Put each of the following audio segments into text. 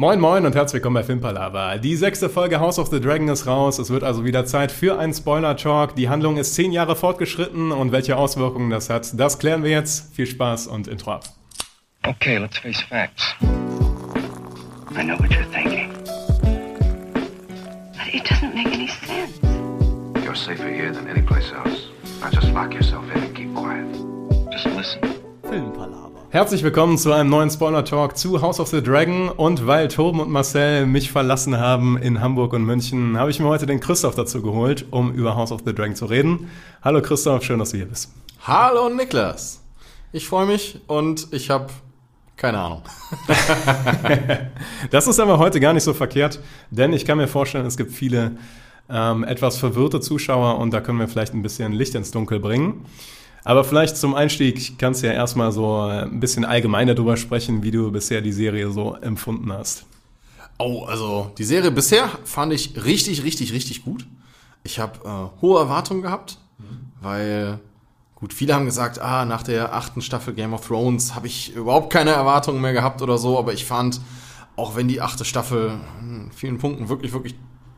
Moin Moin und herzlich willkommen bei Filmpalava. Die sechste Folge House of the Dragon ist raus. Es wird also wieder Zeit für einen Spoiler-Talk. Die Handlung ist zehn Jahre fortgeschritten und welche Auswirkungen das hat, das klären wir jetzt. Viel Spaß und Intro ab. Okay, let's face facts. I know what you're thinking. But it doesn't make any sense. You're safer here than any place else. Now just lock yourself in and keep quiet. Just listen. Filmpalava. Herzlich willkommen zu einem neuen Spoiler-Talk zu House of the Dragon. Und weil Toben und Marcel mich verlassen haben in Hamburg und München, habe ich mir heute den Christoph dazu geholt, um über House of the Dragon zu reden. Hallo Christoph, schön, dass du hier bist. Hallo Niklas. Ich freue mich und ich habe keine Ahnung. das ist aber heute gar nicht so verkehrt, denn ich kann mir vorstellen, es gibt viele ähm, etwas verwirrte Zuschauer und da können wir vielleicht ein bisschen Licht ins Dunkel bringen. Aber vielleicht zum Einstieg kannst du ja erstmal so ein bisschen allgemeiner darüber sprechen, wie du bisher die Serie so empfunden hast. Oh, also die Serie bisher fand ich richtig, richtig, richtig gut. Ich habe äh, hohe Erwartungen gehabt, mhm. weil gut, viele haben gesagt, ah, nach der achten Staffel Game of Thrones habe ich überhaupt keine Erwartungen mehr gehabt oder so, aber ich fand, auch wenn die achte Staffel in vielen Punkten wirklich, wirklich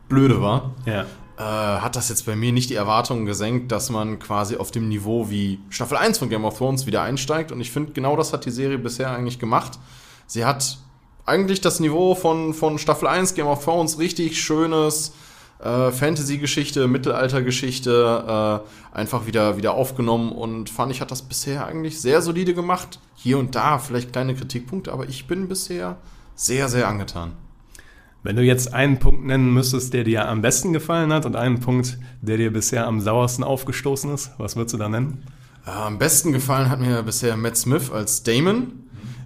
blöde war, ja äh, hat das jetzt bei mir nicht die Erwartungen gesenkt, dass man quasi auf dem Niveau wie Staffel 1 von Game of Thrones wieder einsteigt. Und ich finde, genau das hat die Serie bisher eigentlich gemacht. Sie hat eigentlich das Niveau von, von Staffel 1 Game of Thrones richtig schönes äh, Fantasy-Geschichte, Mittelalter-Geschichte äh, einfach wieder, wieder aufgenommen und fand ich, hat das bisher eigentlich sehr solide gemacht. Hier und da vielleicht kleine Kritikpunkte, aber ich bin bisher sehr, sehr angetan. Wenn du jetzt einen Punkt nennen müsstest, der dir am besten gefallen hat und einen Punkt, der dir bisher am sauersten aufgestoßen ist, was würdest du da nennen? Äh, am besten gefallen hat mir bisher Matt Smith als Damon.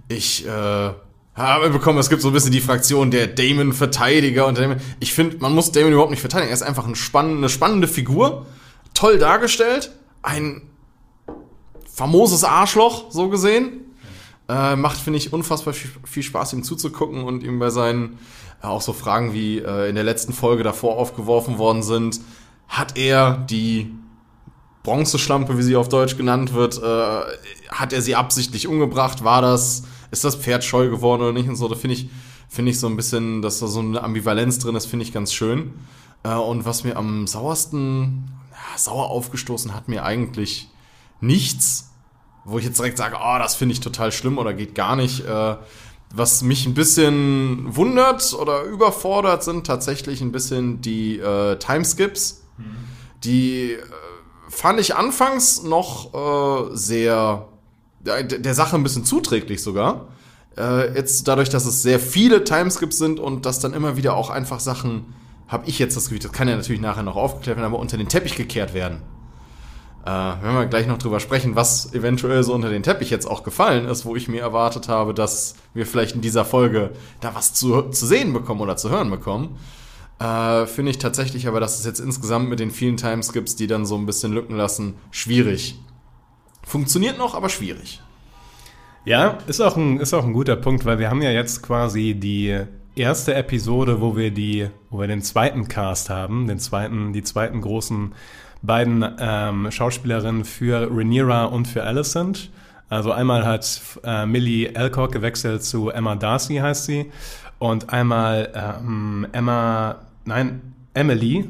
Ich äh, habe bekommen, es gibt so ein bisschen die Fraktion der Damon-Verteidiger und Damon. Ich finde, man muss Damon überhaupt nicht verteidigen. Er ist einfach ein spann eine spannende Figur, toll dargestellt, ein famoses Arschloch, so gesehen. Äh, macht, finde ich, unfassbar viel Spaß, ihm zuzugucken und ihm bei seinen auch so Fragen wie äh, in der letzten Folge davor aufgeworfen worden sind. Hat er die Bronzeschlampe, wie sie auf Deutsch genannt wird, äh, hat er sie absichtlich umgebracht? War das, ist das Pferd scheu geworden oder nicht? Und so, da finde ich, finde ich so ein bisschen, dass da so eine Ambivalenz drin ist, finde ich ganz schön. Äh, und was mir am sauersten, ja, sauer aufgestoßen hat, mir eigentlich nichts, wo ich jetzt direkt sage, oh, das finde ich total schlimm oder geht gar nicht. Äh, was mich ein bisschen wundert oder überfordert, sind tatsächlich ein bisschen die äh, Timeskips. Mhm. Die äh, fand ich anfangs noch äh, sehr der, der Sache ein bisschen zuträglich sogar. Äh, jetzt dadurch, dass es sehr viele Timeskips sind und dass dann immer wieder auch einfach Sachen, habe ich jetzt das Gefühl, das kann ja natürlich nachher noch aufgeklärt werden, aber unter den Teppich gekehrt werden. Äh, wenn wir gleich noch drüber sprechen, was eventuell so unter den Teppich jetzt auch gefallen ist, wo ich mir erwartet habe, dass wir vielleicht in dieser Folge da was zu, zu sehen bekommen oder zu hören bekommen. Äh, Finde ich tatsächlich aber, dass es jetzt insgesamt mit den vielen Timeskips, die dann so ein bisschen Lücken lassen, schwierig. Funktioniert noch, aber schwierig. Ja, ist auch ein, ist auch ein guter Punkt, weil wir haben ja jetzt quasi die erste Episode, wo wir die, wo wir den zweiten Cast haben, den zweiten, die zweiten großen beiden ähm, Schauspielerinnen für Rhaenyra und für Alicent. Also einmal hat äh, Millie Alcock gewechselt zu Emma Darcy, heißt sie. Und einmal ähm, Emma, nein, Emily,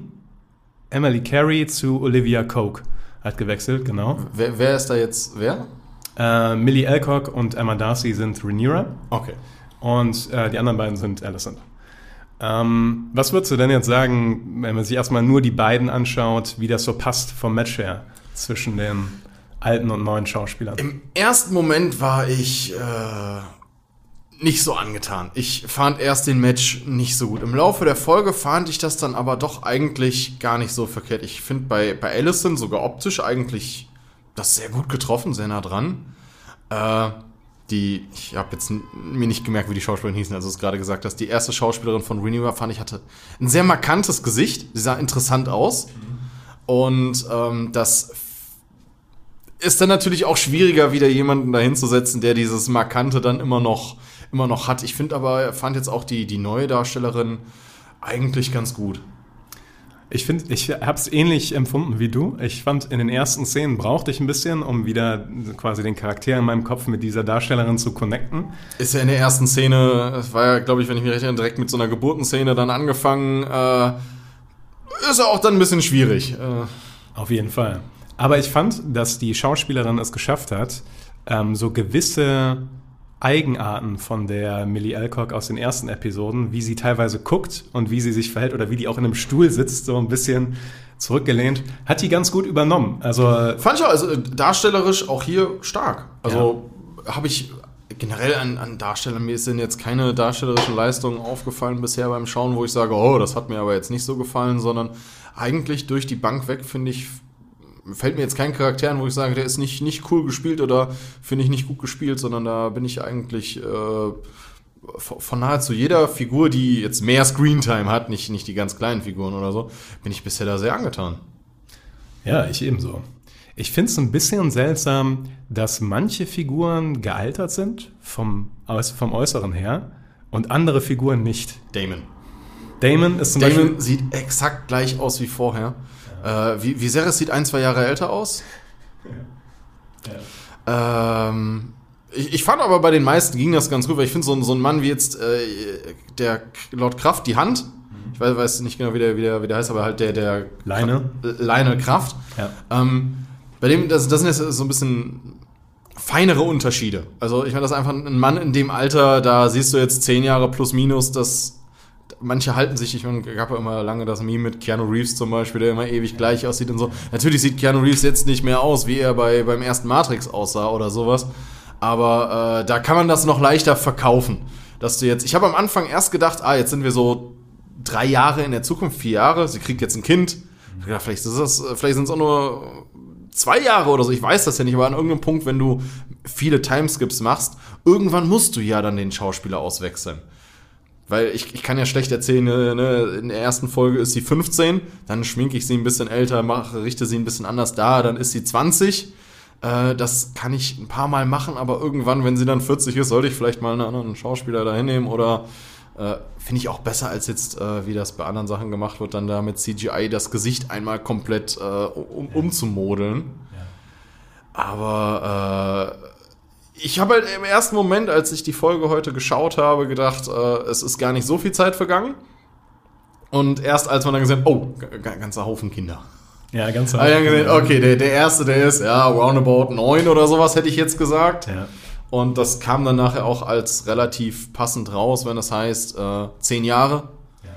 Emily Carey zu Olivia Coke hat gewechselt, genau. Wer, wer ist da jetzt wer? Äh, Millie Alcock und Emma Darcy sind Rhaenyra. Okay. Und äh, die anderen beiden sind Alicent. Ähm, was würdest du denn jetzt sagen, wenn man sich erstmal nur die beiden anschaut, wie das so passt vom Match her zwischen den alten und neuen Schauspielern? Im ersten Moment war ich äh, nicht so angetan. Ich fand erst den Match nicht so gut. Im Laufe der Folge fand ich das dann aber doch eigentlich gar nicht so verkehrt. Ich finde bei, bei Allison sogar optisch eigentlich das sehr gut getroffen, sehr nah dran. Äh, die, ich habe jetzt mir nicht gemerkt, wie die Schauspielerin hießen, also es gerade gesagt hast, die erste Schauspielerin von Renewal fand ich hatte ein sehr markantes Gesicht, sie sah interessant aus. Mhm. Und ähm, das ist dann natürlich auch schwieriger, wieder jemanden dahinzusetzen, der dieses Markante dann immer noch, immer noch hat. Ich finde aber, fand jetzt auch die, die neue Darstellerin eigentlich ganz gut. Ich finde, ich habe es ähnlich empfunden wie du. Ich fand, in den ersten Szenen brauchte ich ein bisschen, um wieder quasi den Charakter in meinem Kopf mit dieser Darstellerin zu connecten. Ist ja in der ersten Szene, es war ja, glaube ich, wenn ich mich recht erinnere, direkt mit so einer Geburtenszene dann angefangen. Äh, ist ja auch dann ein bisschen schwierig. Äh. Auf jeden Fall. Aber ich fand, dass die Schauspielerin es geschafft hat, ähm, so gewisse Eigenarten von der Millie Alcock aus den ersten Episoden, wie sie teilweise guckt und wie sie sich verhält oder wie die auch in einem Stuhl sitzt, so ein bisschen zurückgelehnt, hat die ganz gut übernommen. Also fand ich auch, also darstellerisch auch hier stark. Also ja. habe ich generell an, an Darstellern, mir sind jetzt keine darstellerischen Leistungen aufgefallen bisher beim Schauen, wo ich sage, oh, das hat mir aber jetzt nicht so gefallen, sondern eigentlich durch die Bank weg finde ich fällt mir jetzt kein Charakter an, wo ich sage, der ist nicht, nicht cool gespielt oder finde ich nicht gut gespielt, sondern da bin ich eigentlich äh, von nahezu jeder Figur, die jetzt mehr Screentime hat, nicht, nicht die ganz kleinen Figuren oder so, bin ich bisher da sehr angetan. Ja, ich ebenso. Ich finde es ein bisschen seltsam, dass manche Figuren gealtert sind vom, vom Äußeren her und andere Figuren nicht. Damon. Damon ist zum Damon Beispiel sieht exakt gleich aus wie vorher. Äh, wie, Viserys sieht ein, zwei Jahre älter aus. Ja. Ähm, ich, ich, fand aber bei den meisten ging das ganz gut, weil ich finde so, so ein Mann wie jetzt äh, der Lord Kraft, die Hand, ich weiß, weiß nicht genau, wie der, wie, der, wie der heißt, aber halt der, der Leine. Leine Kraft. Ja. Ähm, bei dem, das, das sind jetzt so ein bisschen feinere Unterschiede. Also ich meine, das ist einfach ein Mann in dem Alter, da siehst du jetzt zehn Jahre plus minus, das manche halten sich, ich gab ja immer lange das Meme mit Keanu Reeves zum Beispiel, der immer ewig gleich aussieht und so. Natürlich sieht Keanu Reeves jetzt nicht mehr aus, wie er bei, beim ersten Matrix aussah oder sowas. Aber äh, da kann man das noch leichter verkaufen. Dass du jetzt, ich habe am Anfang erst gedacht, ah, jetzt sind wir so drei Jahre in der Zukunft, vier Jahre, sie kriegt jetzt ein Kind. Ja, vielleicht vielleicht sind es auch nur zwei Jahre oder so, ich weiß das ja nicht, aber an irgendeinem Punkt, wenn du viele Timeskips machst, irgendwann musst du ja dann den Schauspieler auswechseln. Weil ich, ich kann ja schlecht erzählen, ne, ne in der ersten Folge ist sie 15, dann schminke ich sie ein bisschen älter, mache, richte sie ein bisschen anders da, dann ist sie 20. Äh, das kann ich ein paar Mal machen, aber irgendwann, wenn sie dann 40 ist, sollte ich vielleicht mal einen anderen Schauspieler da hinnehmen oder äh, finde ich auch besser, als jetzt, äh, wie das bei anderen Sachen gemacht wird, dann da mit CGI das Gesicht einmal komplett äh, um, umzumodeln. Ja. Aber äh, ich habe halt im ersten Moment, als ich die Folge heute geschaut habe, gedacht, äh, es ist gar nicht so viel Zeit vergangen. Und erst als man dann gesehen hat, oh, ganzer Haufen Kinder. Ja, ganz Haufen. Dann gesehen, okay, der, der erste, der ist, ja, roundabout neun oder sowas, hätte ich jetzt gesagt. Ja. Und das kam dann nachher auch als relativ passend raus, wenn das heißt, äh, zehn Jahre. Ja.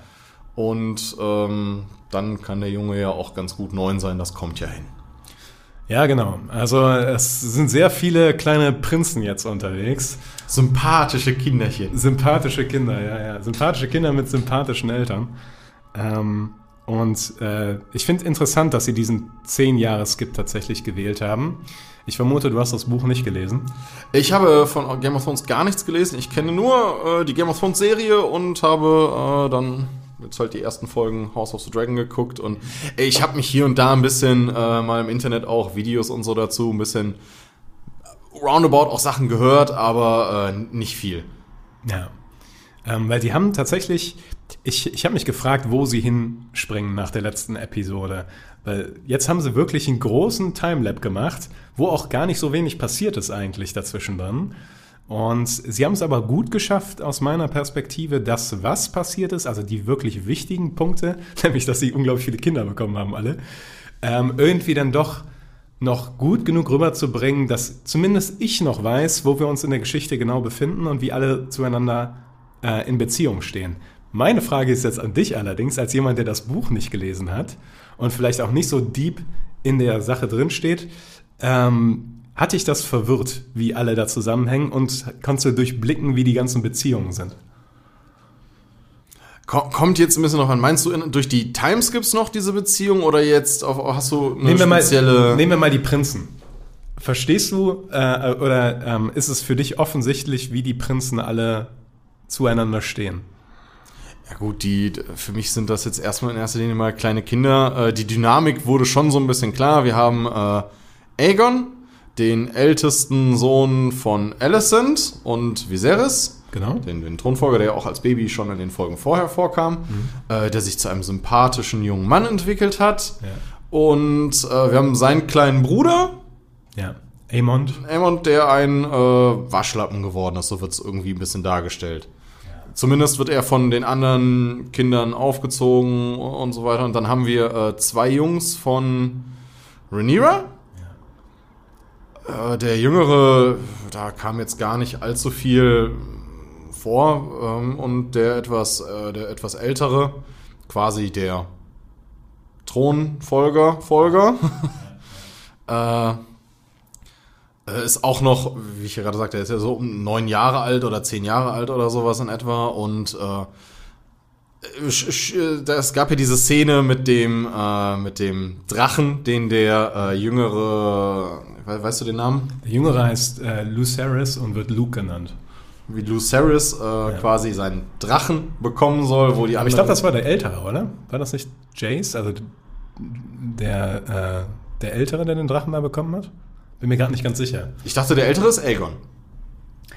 Und ähm, dann kann der Junge ja auch ganz gut neun sein, das kommt ja hin. Ja, genau. Also es sind sehr viele kleine Prinzen jetzt unterwegs. Sympathische Kinderchen. Sympathische Kinder, ja, ja. Sympathische Kinder mit sympathischen Eltern. Ähm, und äh, ich finde interessant, dass sie diesen 10-Jahres-Skip tatsächlich gewählt haben. Ich vermute, du hast das Buch nicht gelesen. Ich habe von Game of Thrones gar nichts gelesen. Ich kenne nur äh, die Game of Thrones Serie und habe äh, dann jetzt halt die ersten Folgen House of the Dragon geguckt und ich habe mich hier und da ein bisschen äh, mal im Internet auch Videos und so dazu ein bisschen roundabout auch Sachen gehört, aber äh, nicht viel. Ja. Ähm, weil die haben tatsächlich, ich, ich habe mich gefragt, wo sie hinspringen nach der letzten Episode. Weil jetzt haben sie wirklich einen großen Timelap gemacht, wo auch gar nicht so wenig passiert ist eigentlich dazwischen dann. Und sie haben es aber gut geschafft, aus meiner Perspektive, das, was passiert ist, also die wirklich wichtigen Punkte, nämlich, dass sie unglaublich viele Kinder bekommen haben, alle, ähm, irgendwie dann doch noch gut genug rüberzubringen, dass zumindest ich noch weiß, wo wir uns in der Geschichte genau befinden und wie alle zueinander äh, in Beziehung stehen. Meine Frage ist jetzt an dich allerdings, als jemand, der das Buch nicht gelesen hat und vielleicht auch nicht so deep in der Sache drinsteht. Ähm, hat dich das verwirrt, wie alle da zusammenhängen und kannst du durchblicken, wie die ganzen Beziehungen sind? Kommt jetzt ein bisschen noch an. Meinst du, in, durch die Timeskips noch diese Beziehung oder jetzt auf, hast du eine nehmen spezielle. Wir mal, nehmen wir mal die Prinzen. Verstehst du äh, oder ähm, ist es für dich offensichtlich, wie die Prinzen alle zueinander stehen? Ja gut, die für mich sind das jetzt erstmal in erster Linie mal kleine Kinder. Äh, die Dynamik wurde schon so ein bisschen klar. Wir haben äh, Aegon, den ältesten Sohn von Alicent und Viserys. Genau. Den, den Thronfolger, der ja auch als Baby schon in den Folgen vorher vorkam, äh, der sich zu einem sympathischen jungen Mann entwickelt hat. Ja. Und äh, wir haben seinen kleinen Bruder, Ja. Aemond. Aemond, der ein äh, Waschlappen geworden ist, so wird es irgendwie ein bisschen dargestellt. Zumindest wird er von den anderen Kindern aufgezogen und so weiter. Und dann haben wir äh, zwei Jungs von Rhaenyra. Äh, der Jüngere, da kam jetzt gar nicht allzu viel vor. Ähm, und der etwas, äh, der etwas ältere, quasi der Thronfolger, Folger, äh, äh, ist auch noch, wie ich gerade sagte, er ist ja so um neun Jahre alt oder zehn Jahre alt oder sowas in etwa. Und äh, es gab ja diese Szene mit dem, äh, mit dem Drachen, den der äh, jüngere, we weißt du den Namen? Der Jüngere heißt äh, Lucerys und wird Luke genannt. Wie Lucerys äh, quasi seinen Drachen bekommen soll, wo die Aber ich glaube, das war der Ältere, oder? War das nicht Jace? Also der, äh, der Ältere, der den Drachen mal bekommen hat? Bin mir gerade nicht ganz sicher. Ich dachte, der ältere ist Aegon.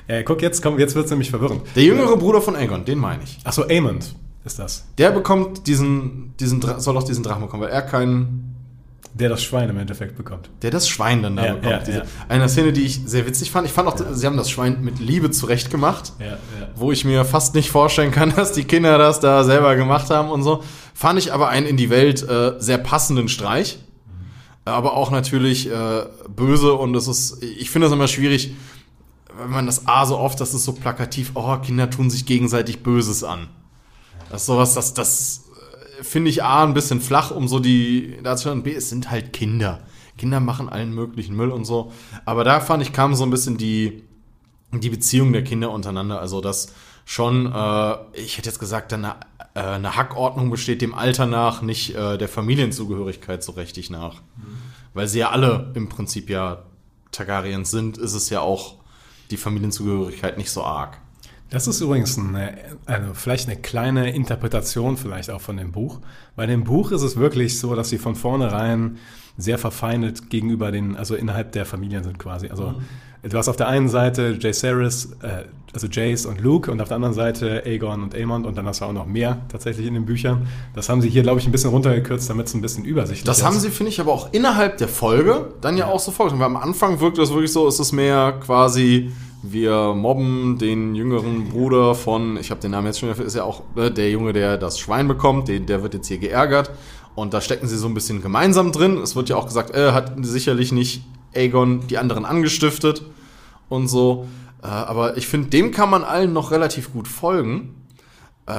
Ja, guck, jetzt, komm, jetzt wird es nämlich verwirrend. Der jüngere Bruder von Aegon, den meine ich. Achso, Aemond ist das. Der bekommt diesen, diesen soll auch diesen Drachen bekommen, weil er keinen Der das Schwein im Endeffekt bekommt. der das Schwein dann da Ja, bekommt. ja, Diese, ja. Eine Szene, die ich sehr witzig fand. Ich fand auch, sie haben das Schwein mit Liebe zurechtgemacht, Ja, ja. wo ich mir fast nicht vorstellen kann, dass die Kinder das da selber gemacht haben und so. Fand ich aber einen in die Welt äh, sehr passenden Streich. Aber auch natürlich äh, böse und es ist, ich finde das immer schwierig, wenn man das A so oft, das ist so plakativ, oh, Kinder tun sich gegenseitig Böses an. Das ist sowas, das, das äh, finde ich A ein bisschen flach, um so die dazu und B, es sind halt Kinder. Kinder machen allen möglichen Müll und so. Aber da fand ich, kam so ein bisschen die, die Beziehung der Kinder untereinander. Also, dass schon, äh, ich hätte jetzt gesagt, eine, äh, eine Hackordnung besteht dem Alter nach, nicht äh, der Familienzugehörigkeit so richtig nach. Weil sie ja alle im Prinzip ja Targaryens sind, ist es ja auch die Familienzugehörigkeit nicht so arg. Das ist übrigens eine, also vielleicht eine kleine Interpretation vielleicht auch von dem Buch. Bei dem Buch ist es wirklich so, dass sie von vornherein sehr verfeindet gegenüber den, also innerhalb der Familien sind quasi. Also du hast auf der einen Seite Jaceres, äh, also Jace und Luke und auf der anderen Seite Aegon und Aemond und dann hast du auch noch mehr tatsächlich in den Büchern. Das haben sie hier, glaube ich, ein bisschen runtergekürzt, damit es ein bisschen übersichtlich Das ist. haben sie, finde ich, aber auch innerhalb der Folge dann ja auch so vorgestellt. Weil am Anfang wirkt das wirklich so, es ist mehr quasi, wir mobben den jüngeren Bruder von, ich habe den Namen jetzt schon wieder, ist ja auch ne, der Junge, der das Schwein bekommt, den, der wird jetzt hier geärgert. Und da stecken sie so ein bisschen gemeinsam drin. Es wird ja auch gesagt, er hat sicherlich nicht Aegon die anderen angestiftet und so. Äh, aber ich finde, dem kann man allen noch relativ gut folgen. Äh,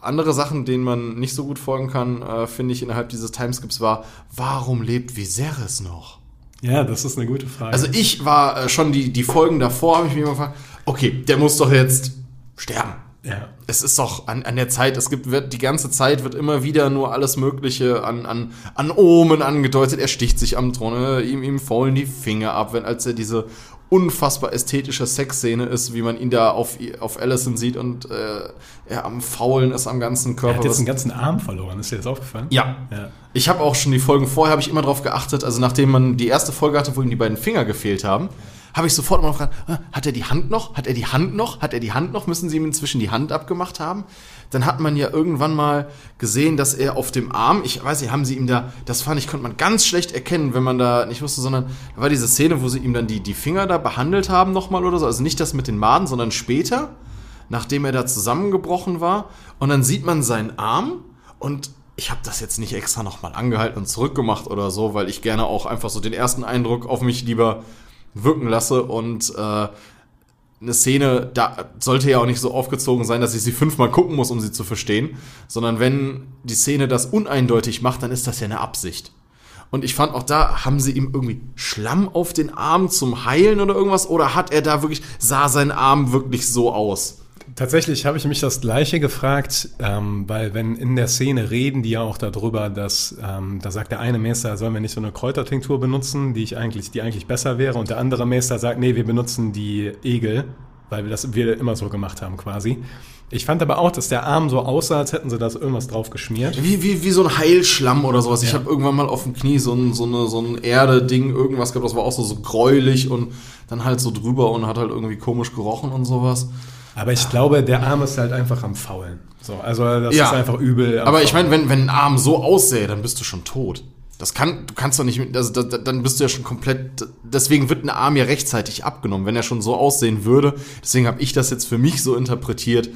andere Sachen, denen man nicht so gut folgen kann, äh, finde ich innerhalb dieses Timeskips war, warum lebt Viserys noch? Ja, das ist eine gute Frage. Also ich war äh, schon die, die Folgen davor, habe ich mich immer gefragt, okay, der muss doch jetzt sterben. ja. Es ist doch an, an der Zeit, es gibt, wird, die ganze Zeit wird immer wieder nur alles Mögliche an, an, an Omen angedeutet. Er sticht sich am Thron, äh, ihm, ihm faulen die Finger ab, wenn als er diese unfassbar ästhetische Sexszene ist, wie man ihn da auf, auf Allison sieht und äh, er am Faulen ist am ganzen Er Körper. hat jetzt einen ganzen Arm verloren. Ist dir das aufgefallen? ja. Ja. Ich habe auch schon die Folgen vorher, habe ich immer drauf geachtet, also nachdem man die erste Folge hatte, wo ihm die beiden Finger gefehlt haben, habe ich sofort immer gefragt, ah, hat er die Hand noch? Hat er die Hand noch? Hat er die Hand noch? Müssen sie ihm inzwischen die Hand abgemacht haben? Dann hat man ja irgendwann mal gesehen, dass er auf dem Arm, ich weiß nicht, haben sie ihm da, das fand ich, konnte man ganz schlecht erkennen, wenn man da nicht wusste, sondern da war diese Szene, wo sie ihm dann die, die Finger da behandelt haben nochmal oder so, also nicht das mit den Maden, sondern später, nachdem er da zusammengebrochen war und dann sieht man seinen Arm und ich habe das jetzt nicht extra nochmal angehalten und zurückgemacht oder so, weil ich gerne auch einfach so den ersten Eindruck auf mich lieber wirken lasse und äh, eine Szene, da sollte ja auch nicht so aufgezogen sein, dass ich sie fünfmal gucken muss, um sie zu verstehen, sondern wenn die Szene das uneindeutig macht, dann ist das ja eine Absicht. Und ich fand auch da, haben sie ihm irgendwie Schlamm auf den Arm zum Heilen oder irgendwas? Oder hat er da wirklich, sah sein Arm wirklich so aus? Tatsächlich habe ich mich das Gleiche gefragt, ähm, weil wenn in der Szene reden die ja auch darüber, dass ähm, da sagt der eine Meister, sollen wir nicht so eine Kräutertinktur benutzen, die ich eigentlich, die eigentlich besser wäre, und der andere Meister sagt, nee, wir benutzen die Egel, weil wir das wir immer so gemacht haben quasi. Ich fand aber auch, dass der Arm so aussah, als hätten sie da irgendwas drauf geschmiert. Wie, wie, wie so ein Heilschlamm oder sowas. Ich Ja. habe irgendwann mal auf dem Knie so ein, so eine, so ein Erde-Ding, irgendwas gehabt, das war auch so, so gräulich und dann halt so drüber und hat halt irgendwie komisch gerochen und sowas. Aber ich glaube, der Arm ist halt einfach am Faulen. So, also das Ja. ist einfach übel. Aber ich meine, wenn, wenn ein Arm so aussähe, dann bist du schon tot. Das kann, du kannst doch nicht, also da, dann bist du ja schon komplett, deswegen wird ein Arm ja rechtzeitig abgenommen, wenn er schon so aussehen würde. Deswegen habe ich das jetzt für mich so interpretiert.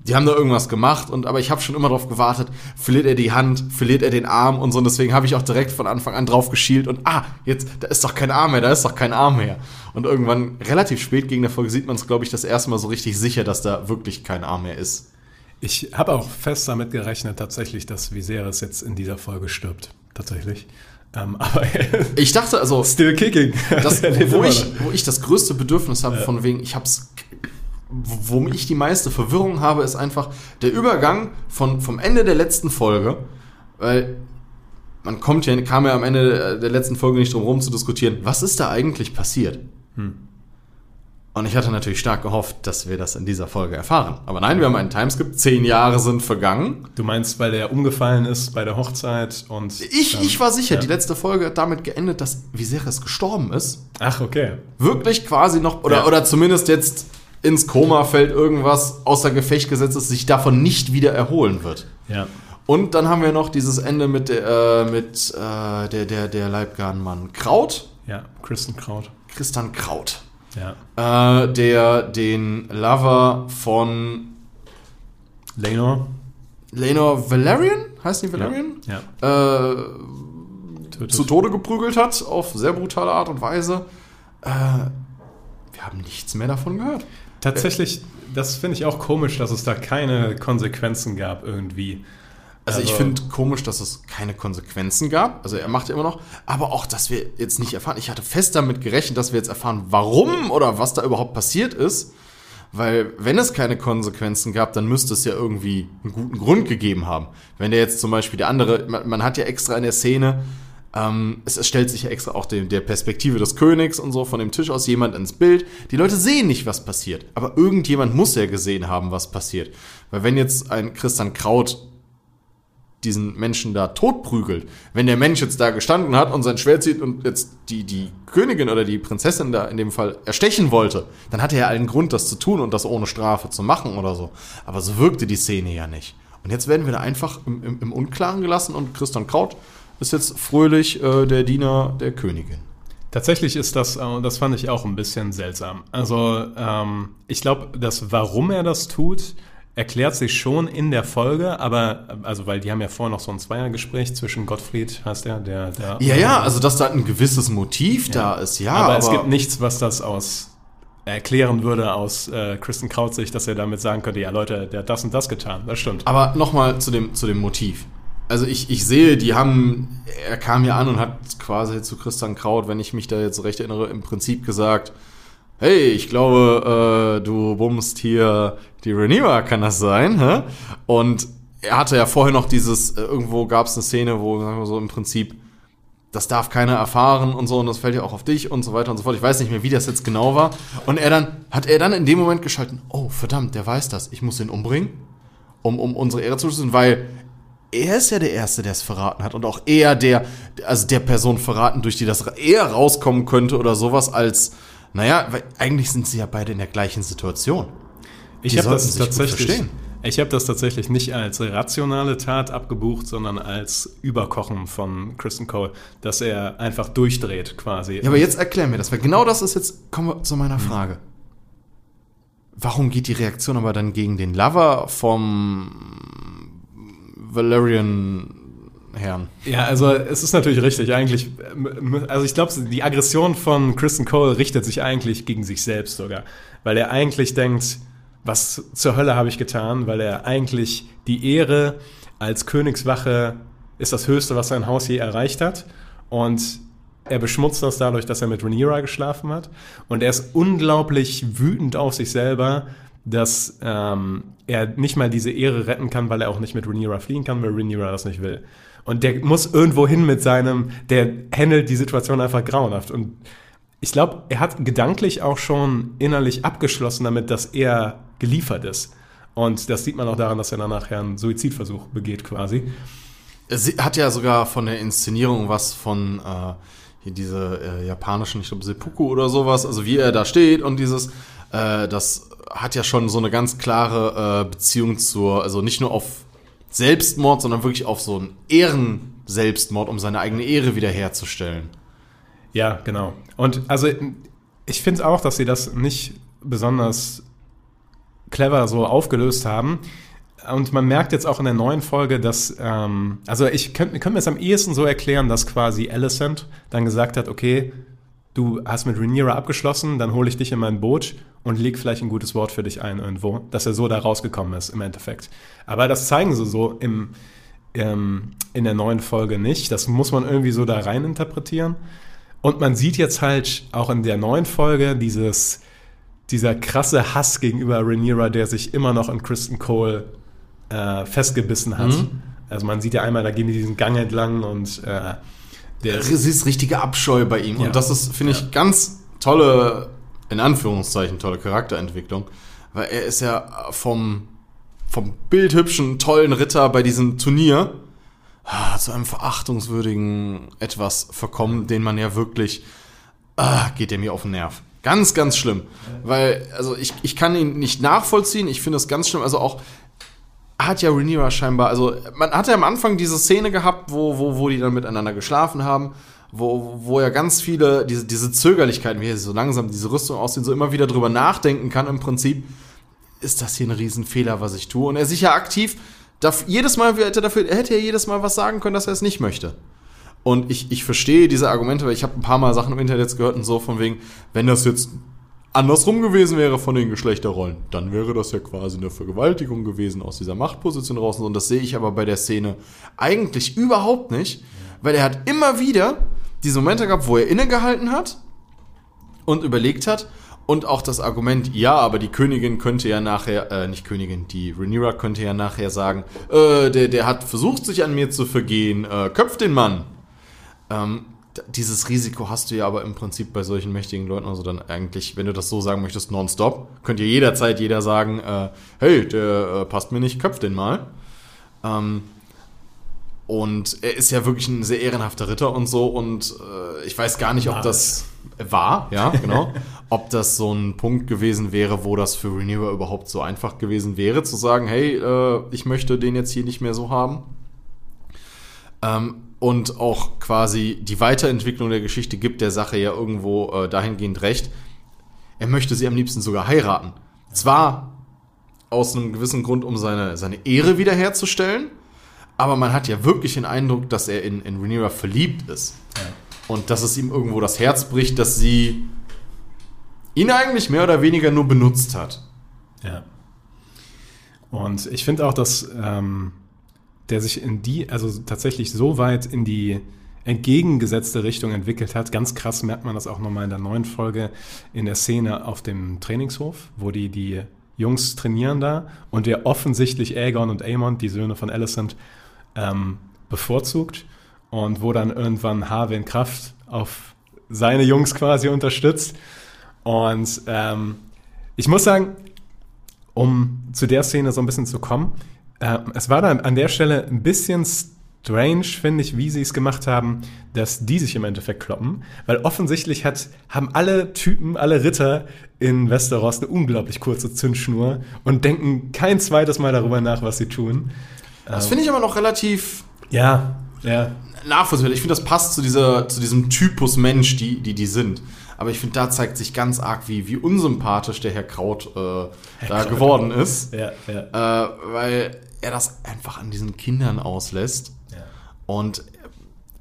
Die haben da irgendwas gemacht und aber ich habe schon immer darauf gewartet, verliert er die Hand, verliert er den Arm und so. Und deswegen habe ich auch direkt von Anfang an drauf geschielt und ah, jetzt, da ist doch kein Arm mehr, da ist doch kein Arm mehr. Und irgendwann, relativ spät gegen der Folge, sieht man es, glaube ich, das erste Mal so richtig sicher, dass da wirklich kein Arm mehr ist. Ich habe auch fest damit gerechnet, tatsächlich, dass Viserys jetzt in dieser Folge stirbt. Tatsächlich. Ähm, aber Ich dachte, also, still kicking. das, wo, ich, wo ich das größte Bedürfnis habe, von wegen, ich hab's, womit ich die meiste Verwirrung habe, ist einfach der Übergang von, vom Ende der letzten Folge, weil man kommt ja, kam ja am Ende der letzten Folge nicht drum rum zu diskutieren, was ist da eigentlich passiert? Und ich hatte natürlich stark gehofft, dass wir das in dieser Folge erfahren. Aber nein, wir haben einen Timeskip, zehn Jahre sind vergangen. Du meinst, weil der umgefallen ist bei der Hochzeit und. Ich, dann- ich war sicher, ja. die letzte Folge hat damit geendet, dass Viserys gestorben ist. Ach, okay. wirklich quasi noch, oder, Ja. oder zumindest jetzt ins Koma fällt, irgendwas außer Gefecht gesetzt ist, sich davon nicht wieder erholen wird. Ja. Und dann haben wir noch dieses Ende mit der, äh, mit, äh, der, der, der Leibgardenmann Kraut, Ja, Kristen Kraut. Christian Kraut, Ja. äh, der den Lover von Lenor. Lenor Valerian, heißt die Valerian? Ja. Äh, Tötet. zu Tode geprügelt hat, auf sehr brutale Art und Weise. Äh, wir haben nichts mehr davon gehört. Tatsächlich, das finde ich auch komisch, dass es da keine Konsequenzen gab irgendwie. Also, ich Also- finde komisch, dass es keine Konsequenzen gab. Also er macht ja immer noch. Aber auch, dass wir jetzt nicht erfahren. Ich hatte fest damit gerechnet, dass wir jetzt erfahren, warum oder was da überhaupt passiert ist. Weil wenn es keine Konsequenzen gab, dann müsste es ja irgendwie einen guten Grund gegeben haben. Wenn der jetzt zum Beispiel der andere, man, man hat ja extra in der Szene, ähm, es, es stellt sich ja extra auch dem, der Perspektive des Königs und so von dem Tisch aus jemand ins Bild. Die Leute sehen nicht, was passiert. Aber irgendjemand muss ja gesehen haben, was passiert. Weil wenn jetzt ein Christian Kraut diesen Menschen da totprügelt. Wenn der Mensch jetzt da gestanden hat und sein Schwert zieht und jetzt die, die Königin oder die Prinzessin da in dem Fall erstechen wollte, dann hatte er allen Grund, das zu tun und das ohne Strafe zu machen oder so. Aber so wirkte die Szene ja nicht. Und jetzt werden wir da einfach im, im, im Unklaren gelassen und Christian Kraut ist jetzt fröhlich äh, der Diener der Königin. Tatsächlich ist das, äh, das fand ich auch ein bisschen seltsam. Also, ähm, ich glaube, das, warum er das tut, erklärt sich schon in der Folge, aber, äh, also, weil die haben ja vorher noch so ein Zweiergespräch zwischen Gottfried, heißt der, der, der. Ja, ja, also dass da ein gewisses Motiv da ist, ja. aber, es gibt nichts, was das aus erklären würde aus äh, Kristen Kraut Sicht, dass er damit sagen könnte, ja Leute, der hat das und das getan. Das stimmt. Aber nochmal zu dem, zu dem Motiv. Also ich, ich sehe, die haben, er kam ja an und hat quasi zu Christian Kraut, wenn ich mich da jetzt recht erinnere, im Prinzip gesagt, hey, ich glaube, äh, du bummst hier die Rhaenyra, kann das sein? Hä? Und er hatte ja vorher noch dieses, äh, irgendwo gab es eine Szene, wo sagen wir so im Prinzip, das darf keiner erfahren und so und das fällt ja auch auf dich und so weiter und so fort. Ich weiß nicht mehr, wie das jetzt genau war. Und er dann, hat er dann in dem Moment geschalten, oh verdammt, der weiß das, ich muss ihn umbringen, um, um unsere Ehre zu schützen, weil er ist ja der Erste, der es verraten hat und auch er der, also der Person verraten, durch die das eher rauskommen könnte oder sowas als, naja, weil eigentlich sind sie ja beide in der gleichen Situation. Ich habe das tatsächlich. Ich habe das tatsächlich nicht als rationale Tat abgebucht, sondern als Überkochen von Kristen Cole, dass er einfach durchdreht quasi. Ja, aber jetzt erklär mir das, weil genau das ist jetzt, kommen wir zu meiner Frage. Warum geht die Reaktion aber dann gegen den Lover vom Valerian Herrn? Ja, also es ist natürlich richtig. Eigentlich, also ich glaube, die Aggression von Kristen Cole richtet sich eigentlich gegen sich selbst sogar, weil er eigentlich denkt, was zur Hölle habe ich getan, weil er eigentlich die Ehre als Königswache ist das Höchste, was sein Haus je erreicht hat und er beschmutzt das dadurch, dass er mit Rhaenyra geschlafen hat und er ist unglaublich wütend auf sich selber, dass ähm, er nicht mal diese Ehre retten kann, weil er auch nicht mit Rhaenyra fliehen kann, weil Rhaenyra das nicht will. Und der muss irgendwo hin mit seinem, der handelt die Situation einfach grauenhaft. Und ich glaube, er hat gedanklich auch schon innerlich abgeschlossen damit, dass er geliefert ist. Und das sieht man auch daran, dass er dann nachher einen Suizidversuch begeht quasi. Sie hat ja sogar von der Inszenierung was von äh, diese äh, japanischen, ich glaube Seppuku oder sowas, also wie er da steht und dieses äh, das hat ja schon so eine ganz klare äh, Beziehung zur, also nicht nur auf Selbstmord, sondern wirklich auf so einen Ehrenselbstmord, um seine eigene Ehre wiederherzustellen. Ja, genau. Und also ich finde auch, dass sie das nicht besonders clever so aufgelöst haben. Und man merkt jetzt auch in der neuen Folge, dass, ähm, also ich könnte könnt mir es am ehesten so erklären, dass quasi Alicent dann gesagt hat, okay, du hast mit Rhaenyra abgeschlossen, dann hole ich dich in mein Boot und leg vielleicht ein gutes Wort für dich ein irgendwo, dass er so da rausgekommen ist im Endeffekt. Aber das zeigen sie so im, ähm, in der neuen Folge nicht. Das muss man irgendwie so da rein interpretieren. Und man sieht jetzt halt auch in der neuen Folge dieses, dieser krasse Hass gegenüber Rhaenyra, der sich immer noch in Kristen Cole äh, festgebissen hat. Mhm. Also man sieht ja einmal, da gehen die diesen Gang entlang und äh, der ist richtige Abscheu bei ihm. Ja. Und das ist, finde ich, Ja. ganz tolle, in Anführungszeichen, tolle Charakterentwicklung. Weil er ist ja vom, vom bildhübschen, tollen Ritter bei diesem Turnier ah, zu einem verachtungswürdigen etwas verkommen, den man ja wirklich, ah, geht der mir auf den Nerv. Ganz, ganz schlimm. Weil, also ich, ich kann ihn nicht nachvollziehen. Ich finde das ganz schlimm. Also auch, hat ja Rhaenyra scheinbar, also man hat ja am Anfang diese Szene gehabt, wo, wo, wo die dann miteinander geschlafen haben, wo, wo ja ganz viele, diese, diese Zögerlichkeiten, wie er so langsam diese Rüstung aussehen, so immer wieder drüber nachdenken kann im Prinzip, ist das hier ein Riesenfehler, was ich tue? Und er sich ja aktiv, darf, jedes Mal hätte, dafür, er hätte ja jedes Mal was sagen können, dass er es nicht möchte. Und ich, ich verstehe diese Argumente, weil ich habe ein paar Mal Sachen im Internet gehört und so von wegen, wenn das jetzt andersrum gewesen wäre von den Geschlechterrollen, dann wäre das ja quasi eine Vergewaltigung gewesen aus dieser Machtposition raus. Und das sehe ich aber bei der Szene eigentlich überhaupt nicht, weil er hat immer wieder diese Momente gehabt, wo er innegehalten hat und überlegt hat. Und auch das Argument, ja, aber die Königin könnte ja nachher, äh, nicht Königin, die Rhaenyra könnte ja nachher sagen, äh, der, der hat versucht, sich an mir zu vergehen, äh, köpft den Mann. Ähm, dieses Risiko hast du ja aber im Prinzip bei solchen mächtigen Leuten, also dann eigentlich, wenn du das so sagen möchtest, nonstop, könnte ja jederzeit jeder sagen, äh, hey, der äh, passt mir nicht, köpft den mal. Ähm, und er ist ja wirklich ein sehr ehrenhafter Ritter und so. Und äh, ich weiß gar nicht, ob das war, ja, genau. ob das so ein Punkt gewesen wäre, wo das für Renewer überhaupt so einfach gewesen wäre, zu sagen, hey, äh, ich möchte den jetzt hier nicht mehr so haben. Ähm, und auch quasi die Weiterentwicklung der Geschichte gibt der Sache ja irgendwo äh, dahingehend recht. Er möchte sie am liebsten sogar heiraten. Zwar aus einem gewissen Grund, um seine, seine Ehre wiederherzustellen, aber man hat ja wirklich den Eindruck, dass er in, in Rhaenyra verliebt ist. Und dass es ihm irgendwo das Herz bricht, dass sie ihn eigentlich mehr oder weniger nur benutzt hat. Ja. Und ich finde auch, dass ähm, der sich in die, also tatsächlich so weit in die entgegengesetzte Richtung entwickelt hat. Ganz krass merkt man das auch nochmal in der neuen Folge in der Szene auf dem Trainingshof, wo die die Jungs trainieren da und der offensichtlich Aegon und Aemon, die Söhne von Alicent, ähm, bevorzugt und wo dann irgendwann Harwin Kraft auf seine Jungs quasi unterstützt. Und ähm, ich muss sagen, um zu der Szene so ein bisschen zu kommen, äh, es war dann an der Stelle ein bisschen strange, finde ich, wie sie es gemacht haben, dass die sich im Endeffekt kloppen, weil offensichtlich hat, haben alle Typen, alle Ritter in Westeros eine unglaublich kurze Zündschnur und denken kein zweites Mal darüber nach, was sie tun. Das finde ich aber noch relativ Ja, ja, nachvollziehbar. Ich finde, das passt zu, dieser, zu diesem Typus Mensch, die die, die sind. Aber ich finde, da zeigt sich ganz arg, wie, wie unsympathisch der Herr Kraut äh, da Kraut. geworden ist. ja, ja. Äh, weil er das einfach an diesen Kindern auslässt. ja. Und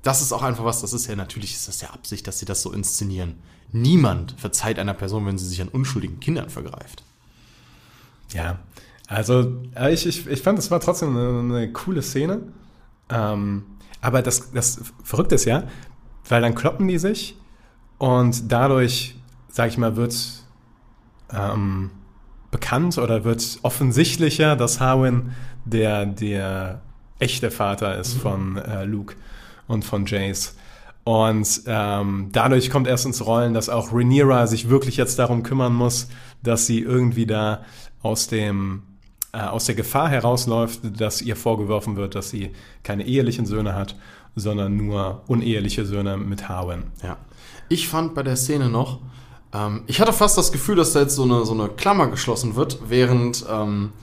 das ist auch einfach was, das ist ja natürlich, ist das ja Absicht, dass sie das so inszenieren. Niemand verzeiht einer Person, wenn sie sich an unschuldigen Kindern vergreift. Ja, also äh, ich, ich, ich fand, es war trotzdem eine, eine coole Szene. Ähm, aber das, das Verrückte ist ja, weil dann kloppen die sich und dadurch, sag ich mal, wird ähm, bekannt oder wird offensichtlicher, dass Harwin der, der echte Vater ist von äh, Luke und von Jace. Und ähm, dadurch kommt erst ins Rollen, dass auch Rhaenyra sich wirklich jetzt darum kümmern muss, dass sie irgendwie da aus dem aus der Gefahr herausläuft, dass ihr vorgeworfen wird, dass sie keine ehelichen Söhne hat, sondern nur uneheliche Söhne mit Harwin. Ja. Ich fand bei der Szene noch, äh, Ähm, ich hatte fast das Gefühl, dass da jetzt so eine, so eine Klammer geschlossen wird, während ähm,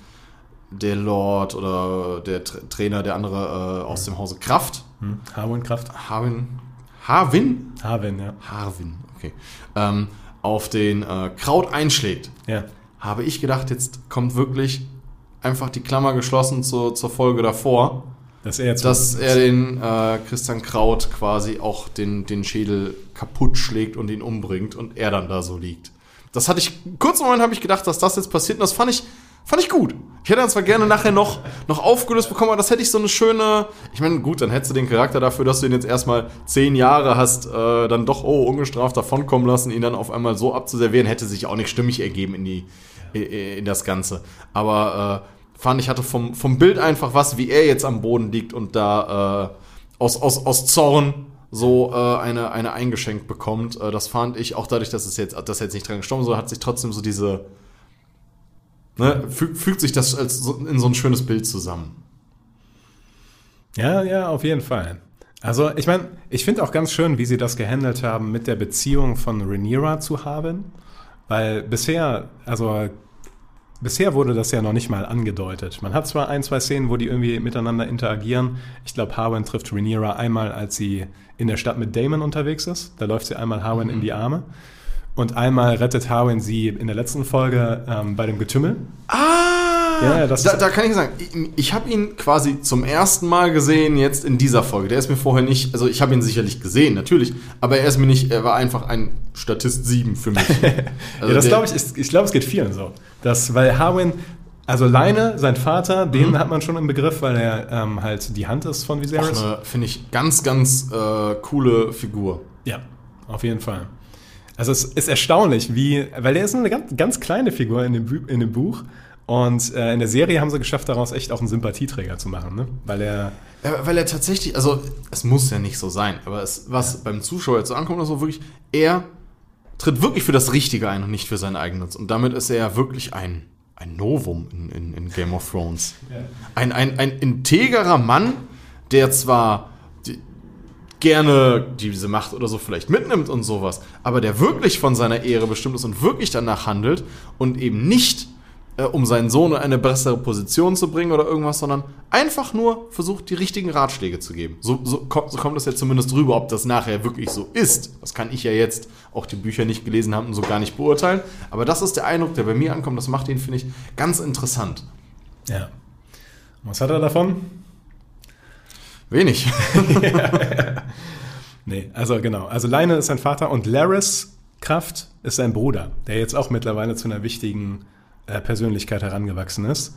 der Lord oder der Tra Trainer, der andere äh, aus dem Hause Kraft, Hm? Harwin Kraft? Harwin, Harwin? Harwin, ja. Harwin, okay, ähm, auf den äh, Kraut einschlägt, Ja. habe ich gedacht, jetzt kommt wirklich einfach die Klammer geschlossen zur, zur Folge davor, Dass er jetzt. dass er den äh, Christian Kraut quasi auch den, den Schädel kaputt schlägt und ihn umbringt und er dann da so liegt. Das hatte ich, kurz im Moment habe ich gedacht, dass das jetzt passiert und das fand ich, fand ich gut. Ich hätte dann zwar gerne nachher noch, noch aufgelöst bekommen, aber das hätte ich so eine schöne, ich meine, gut, dann hättest du den Charakter dafür, dass du ihn jetzt erstmal zehn Jahre hast, äh, dann doch, oh, ungestraft davonkommen lassen, ihn dann auf einmal so abzuservieren, hätte sich auch nicht stimmig ergeben in die, in, in das Ganze. Aber äh, fand ich hatte vom, vom Bild einfach was, wie er jetzt am Boden liegt und da äh, aus, aus, aus Zorn so äh, eine, eine eingeschenkt bekommt. Äh, das fand ich, auch dadurch, dass es jetzt, dass er jetzt nicht dran gestorben ist, so hat sich trotzdem so diese, ne, fügt, fügt sich das als so, in so ein schönes Bild zusammen. Ja, ja, auf jeden Fall. Also, ich meine, ich finde auch ganz schön, wie sie das gehandelt haben mit der Beziehung von Rhaenyra zu Harwin. Weil bisher, also bisher wurde das ja noch nicht mal angedeutet. Man hat zwar ein, zwei Szenen, wo die irgendwie miteinander interagieren. Ich glaube, Harwin trifft Rhaenyra einmal, als sie in der Stadt mit Damon unterwegs ist. Da läuft sie einmal Harwin in die Arme. Und einmal rettet Harwin sie in der letzten Folge ähm, bei dem Getümmel. Ah! Ja, ja, das da, da kann ich sagen, ich, ich habe ihn quasi zum ersten Mal gesehen jetzt in dieser Folge. Der ist mir vorher nicht, also ich habe ihn sicherlich gesehen, natürlich, aber er ist mir nicht, er war einfach ein Statist 7 für mich. Also ja, das glaube ich, ist, ich glaube, es geht vielen so. Das, weil Harwin, also Leine, sein Vater, den hat man schon im Begriff, weil er ähm, halt die Hand ist von Viserys. eine, finde ich, ganz, ganz äh, coole Figur. Ja, auf jeden Fall. Also es ist erstaunlich, wie, weil er ist eine ganz, ganz kleine Figur in dem, in dem Buch. Und äh, in der Serie haben sie geschafft, daraus echt auch einen Sympathieträger zu machen, ne? Weil er. Ja, weil er tatsächlich, also es muss ja nicht so sein, aber es, was beim Zuschauer jetzt so ankommt, ist so wirklich, er tritt wirklich für das Richtige ein und nicht für seinen Eigennutz. Und damit ist er ja wirklich ein, ein Novum in, in, in Game of Thrones. Ein, ein, ein integrer Mann, der zwar die, gerne diese Macht oder so vielleicht mitnimmt und sowas, aber der wirklich von seiner Ehre bestimmt ist und wirklich danach handelt und eben nicht äh, um seinen Sohn in eine bessere Position zu bringen oder irgendwas, sondern einfach nur versucht, die richtigen Ratschläge zu geben. So, so, kommt, so kommt es ja zumindest rüber, ob das nachher wirklich so ist. Das kann ich ja jetzt auch die Bücher nicht gelesen haben und so gar nicht beurteilen. Aber das ist der Eindruck, der bei mir ankommt. Das macht ihn, finde ich, ganz interessant. Ja. Was hat er davon? Wenig. Nee, also genau. Also Leine ist sein Vater und Laris Kraft ist sein Bruder, der jetzt auch mittlerweile zu einer wichtigen äh, Persönlichkeit herangewachsen ist.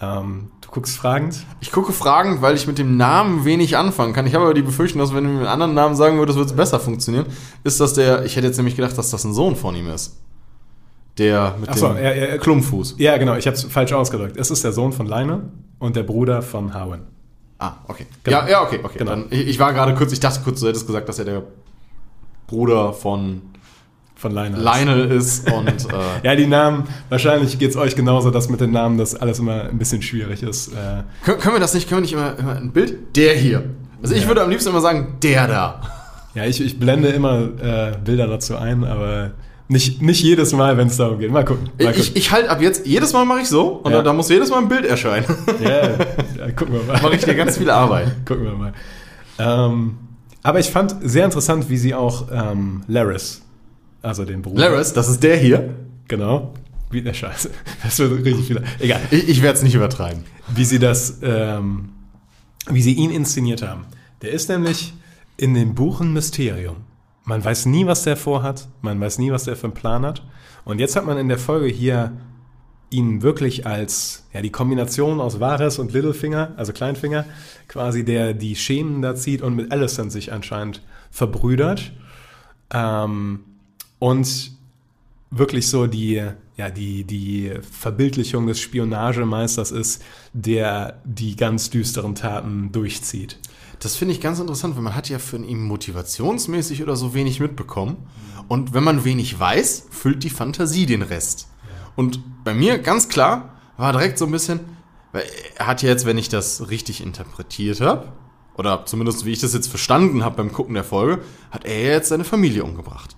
Ähm, du guckst fragend. Ich gucke fragend, weil ich mit dem Namen wenig anfangen kann. Ich habe aber die Befürchtung, dass wenn du einen anderen Namen sagen würdest, würde es besser funktionieren. Ist das der, ich hätte jetzt nämlich gedacht, dass das ein Sohn von ihm ist. Der mit so, dem er- er- Klumpfuß. Ja, genau, ich habe es falsch ausgedrückt. Es ist der Sohn von Leine und der Bruder von Harwin. Ah, okay. Genau. Ja, ja, okay, okay. Genau. Dann, ich, ich war gerade kurz, ich dachte kurz, du hättest gesagt, dass er der Bruder von Von ist. Lionel ist und äh, Ja, die Namen, wahrscheinlich geht es euch genauso, dass mit den Namen das alles immer ein bisschen schwierig ist. Äh, können, können wir das nicht, können wir nicht immer, immer ein Bild? Der hier. Also ich Ja. würde am liebsten immer sagen, der da. ja, ich, ich blende immer äh, Bilder dazu ein, aber nicht, nicht jedes Mal, wenn es darum geht. Mal gucken. Mal Ich, ich halte ab jetzt, jedes Mal mache ich so und Ja. da, da muss jedes Mal ein Bild erscheinen. Ja, ja, gucken wir mal. mache ich dir ganz viel Arbeit. Gucken wir mal. Ähm, aber ich fand sehr interessant, wie sie auch ähm, Laris, also den Bruder. Laris, das ist der hier. Genau. Wie der Scheiße. Das wird richtig viel. Egal. Ich, ich werde es nicht übertreiben. Wie sie das, ähm, wie sie ihn inszeniert haben. Der ist nämlich in dem Buch ein Mysterium. Man weiß nie, was der vorhat. Man weiß nie, was der für einen Plan hat. Und jetzt hat man in der Folge hier ihn wirklich als ja, die Kombination aus Varys und Littlefinger, also Kleinfinger, quasi der die Schemen da zieht und mit Alicent sich anscheinend verbrüdert. Ähm, und wirklich so die, ja, die, die Verbildlichung des Spionagemeisters ist, der die ganz düsteren Taten durchzieht. Das finde ich ganz interessant, weil man hat ja von ihm motivationsmäßig oder so wenig mitbekommen. Und wenn man wenig weiß, füllt die Fantasie den Rest. Und bei mir ganz klar war direkt so ein bisschen, weil er hat ja jetzt, wenn ich das richtig interpretiert habe, oder zumindest wie ich das jetzt verstanden habe beim Gucken der Folge, hat er jetzt seine Familie umgebracht.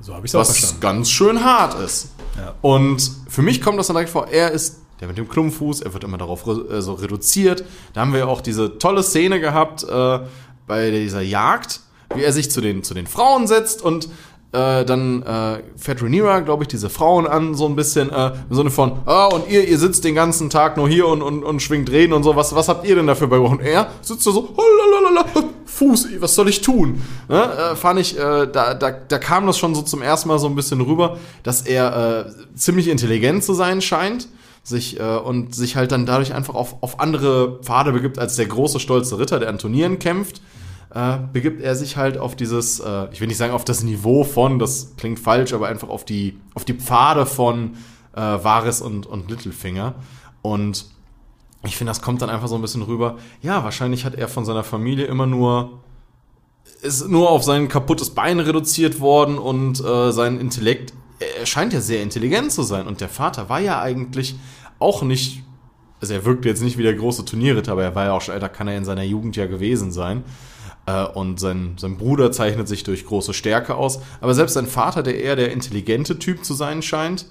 So habe ich es auch was verstanden. ganz schön hart ist. Ja. Und für mich kommt das dann direkt vor, er ist der mit dem Klumpfuß, er wird immer darauf re äh, so reduziert. Da haben wir auch diese tolle Szene gehabt äh, bei dieser Jagd, wie er sich zu den, zu den Frauen setzt und äh, dann äh, fährt Rhaenyra, glaube ich, diese Frauen an, so ein bisschen äh, im Sinne von, ah, und ihr, ihr sitzt den ganzen Tag nur hier und, und, und schwingt Reden und so, was, was habt ihr denn dafür bei Und er sitzt da so, "Holalalala, Fuß, was soll ich tun? Ne? Äh, fand ich, äh, da, da, da kam das schon so zum ersten Mal so ein bisschen rüber, dass er äh, ziemlich intelligent zu sein scheint sich äh, und sich halt dann dadurch einfach auf, auf andere Pfade begibt als der große stolze Ritter, der an Turnieren kämpft, äh, begibt er sich halt auf dieses, äh, ich will nicht sagen auf das Niveau von, das klingt falsch, aber einfach auf die auf die Pfade von äh, Varys und und Littlefinger und ich finde, das kommt dann einfach so ein bisschen rüber. Ja, wahrscheinlich hat er von seiner Familie immer nur ist nur auf sein kaputtes Bein reduziert worden und äh, sein Intellekt, er scheint ja sehr intelligent zu sein. Und der Vater war ja eigentlich auch nicht, also er wirkte jetzt nicht wie der große Turnierritter, aber er war ja auch schon älter, kann er in seiner Jugend ja gewesen sein. Äh, und sein, sein Bruder zeichnet sich durch große Stärke aus. Aber selbst sein Vater, der eher der intelligente Typ zu sein scheint,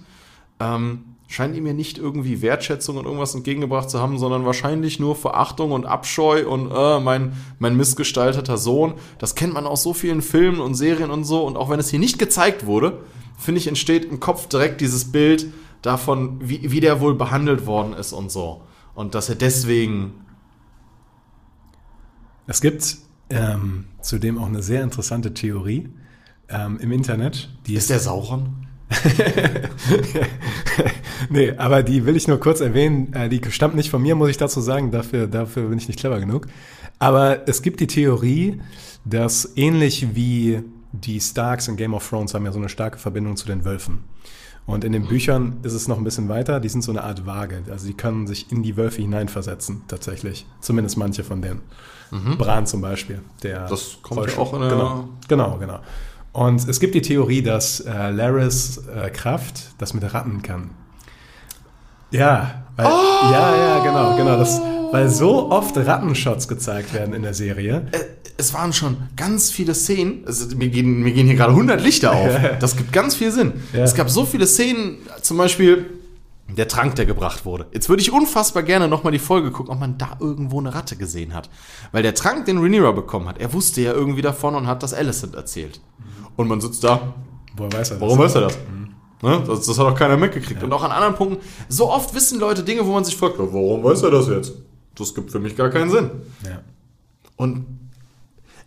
ähm, scheint ihm ja nicht irgendwie Wertschätzung und irgendwas entgegengebracht zu haben, sondern wahrscheinlich nur Verachtung und Abscheu und äh, mein, mein missgestalteter Sohn. Das kennt man aus so vielen Filmen und Serien und so. Und auch wenn es hier nicht gezeigt wurde, finde ich, entsteht im Kopf direkt dieses Bild davon, wie, wie der wohl behandelt worden ist und so. Und dass er deswegen. Es gibt ähm, zudem auch eine sehr interessante Theorie ähm, im Internet. Die Ist der Sauron? nee, aber die will ich nur kurz erwähnen. Äh, Die stammt nicht von mir, muss ich dazu sagen. Dafür, dafür bin ich nicht clever genug. Aber es gibt die Theorie, dass ähnlich wie die Starks in Game of Thrones haben ja so eine starke Verbindung zu den Wölfen. Und in den Büchern ist es noch ein bisschen weiter. Die sind so eine Art Waage. Also die können sich in die Wölfe hineinversetzen, tatsächlich. Zumindest manche von denen. Bran zum Beispiel. Der Mhm. Das kommt ja auch in der- Genau, genau, genau. Und es gibt die Theorie, dass äh, Laris äh, Kraft das mit Ratten kann. Ja, weil, ja, ja, genau, genau. Das, weil so oft Rattenshots gezeigt werden in der Serie. Äh, es waren schon ganz viele Szenen. Also, mir, gehen, mir gehen hier gerade 100 Lichter auf. Das gibt ganz viel Sinn. Ja. Es gab so viele Szenen, zum Beispiel der Trank, der gebracht wurde. Jetzt würde ich unfassbar gerne nochmal die Folge gucken, ob man da irgendwo eine Ratte gesehen hat. Weil der Trank, den Rhaenyra bekommen hat, er wusste ja irgendwie davon und hat das Alicent erzählt. Und man sitzt da, Woher weiß er das? Warum weiß er das? Ne? das? Das hat auch keiner mitgekriegt. Und auch an anderen Punkten, so oft wissen Leute Dinge, wo man sich fragt, warum weiß er das jetzt? Das gibt für mich gar keinen Sinn. Ja. Und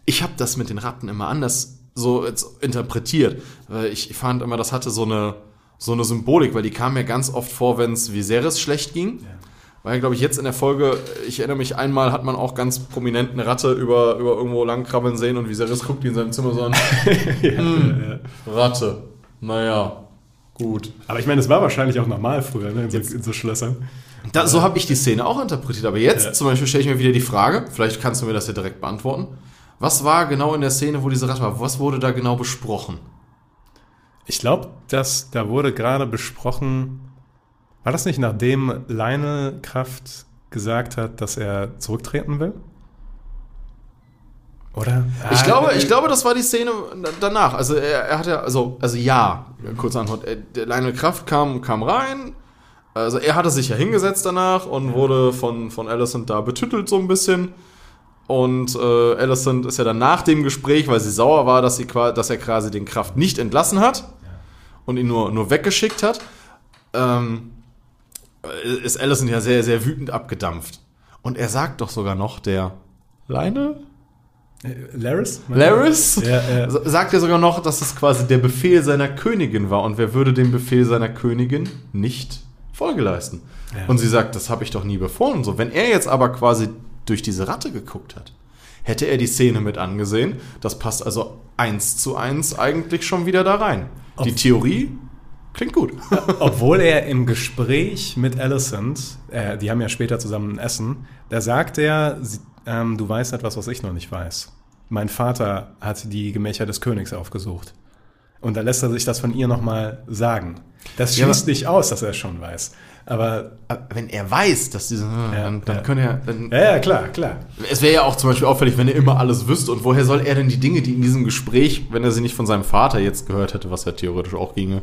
ich habe das mit den Ratten immer anders so interpretiert. Ich fand immer, das hatte so eine, so eine Symbolik, weil die kam mir ganz oft vor, wenn es Viserys schlecht ging. Weil, glaube ich, jetzt in der Folge, ich erinnere mich, einmal hat man auch ganz prominent eine Ratte über, über irgendwo lang krabbeln sehen und Viserys guckt die in seinem Zimmer so an. hm, Ratte. Naja, gut. Aber ich meine, es war wahrscheinlich auch normal früher, ne, in, so, in so Schlössern. Da, so habe ich die Szene auch interpretiert. Aber jetzt Ja. zum Beispiel stelle ich mir wieder die Frage, vielleicht kannst du mir das ja direkt beantworten. Was war genau in der Szene, wo diese Ratte war? Was wurde da genau besprochen? Ich glaube, dass da wurde gerade besprochen, war das nicht nachdem Lionel Kraft gesagt hat, dass er zurücktreten will? Oder? Ich Ah, glaube, äh, ich glaube, das war die Szene danach. Also er, er hatte, also, also ja, kurze Antwort. Er- Der Lionel Kraft kam, kam rein. Also er hatte sich ja hingesetzt danach und wurde von, von Alicent da betüttelt so ein bisschen. Und äh, Alicent ist ja dann nach dem Gespräch, weil sie sauer war, dass, sie, dass er quasi den Kraft nicht entlassen hat und ihn nur, nur weggeschickt hat, ähm, ist Alicent ja sehr, sehr wütend abgedampft. Und er sagt doch sogar noch, der Lionel? Laris? Laris Ja, ja. Sagt er sogar noch, dass es quasi der Befehl seiner Königin war und wer würde dem Befehl seiner Königin nicht Folge leisten. Ja. Und sie sagt, das habe ich doch nie befohlen. So, wenn er jetzt aber quasi durch diese Ratte geguckt hat, hätte er die Szene mit angesehen. Das passt also eins zu eins eigentlich schon wieder da rein. Die Auf- Theorie klingt gut. Obwohl er im Gespräch mit Alicent, äh, die haben ja später zusammen ein Essen, da sagt er, sie, ähm, du weißt etwas, was ich noch nicht weiß. Mein Vater hat die Gemächer des Königs aufgesucht. Und da lässt er sich das von ihr nochmal sagen. Das Ja, schließt aber- nicht aus, dass er es schon weiß. Aber, Aber wenn er weiß, dass diese, dann, dann ja. könnte er, dann, ja, ja, klar, klar. Es wäre ja auch zum Beispiel auffällig, wenn er immer alles wüsste. Und woher soll er denn die Dinge, die in diesem Gespräch, wenn er sie nicht von seinem Vater jetzt gehört hätte, was ja theoretisch auch ginge,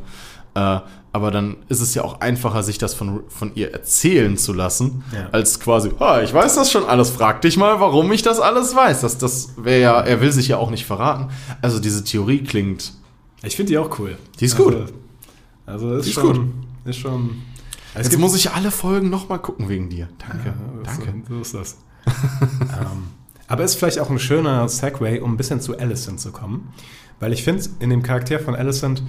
äh, aber dann ist es ja auch einfacher, sich das von, von ihr erzählen zu lassen, Ja. als quasi, ah, ich weiß das schon alles, frag dich mal, warum ich das alles weiß. Das, das wäre ja, er will sich ja auch nicht verraten. Also diese Theorie klingt. Ich finde die auch cool. Die ist also, gut. Also ist Die ist schon, gut. ist schon. Es Jetzt gibt- muss ich alle Folgen nochmal gucken wegen dir. Danke. Ja, so- Danke. So ist das. ähm, aber ist vielleicht auch ein schöner Segway, um ein bisschen zu Alicent zu kommen. Weil ich finde, in dem Charakter von Alicent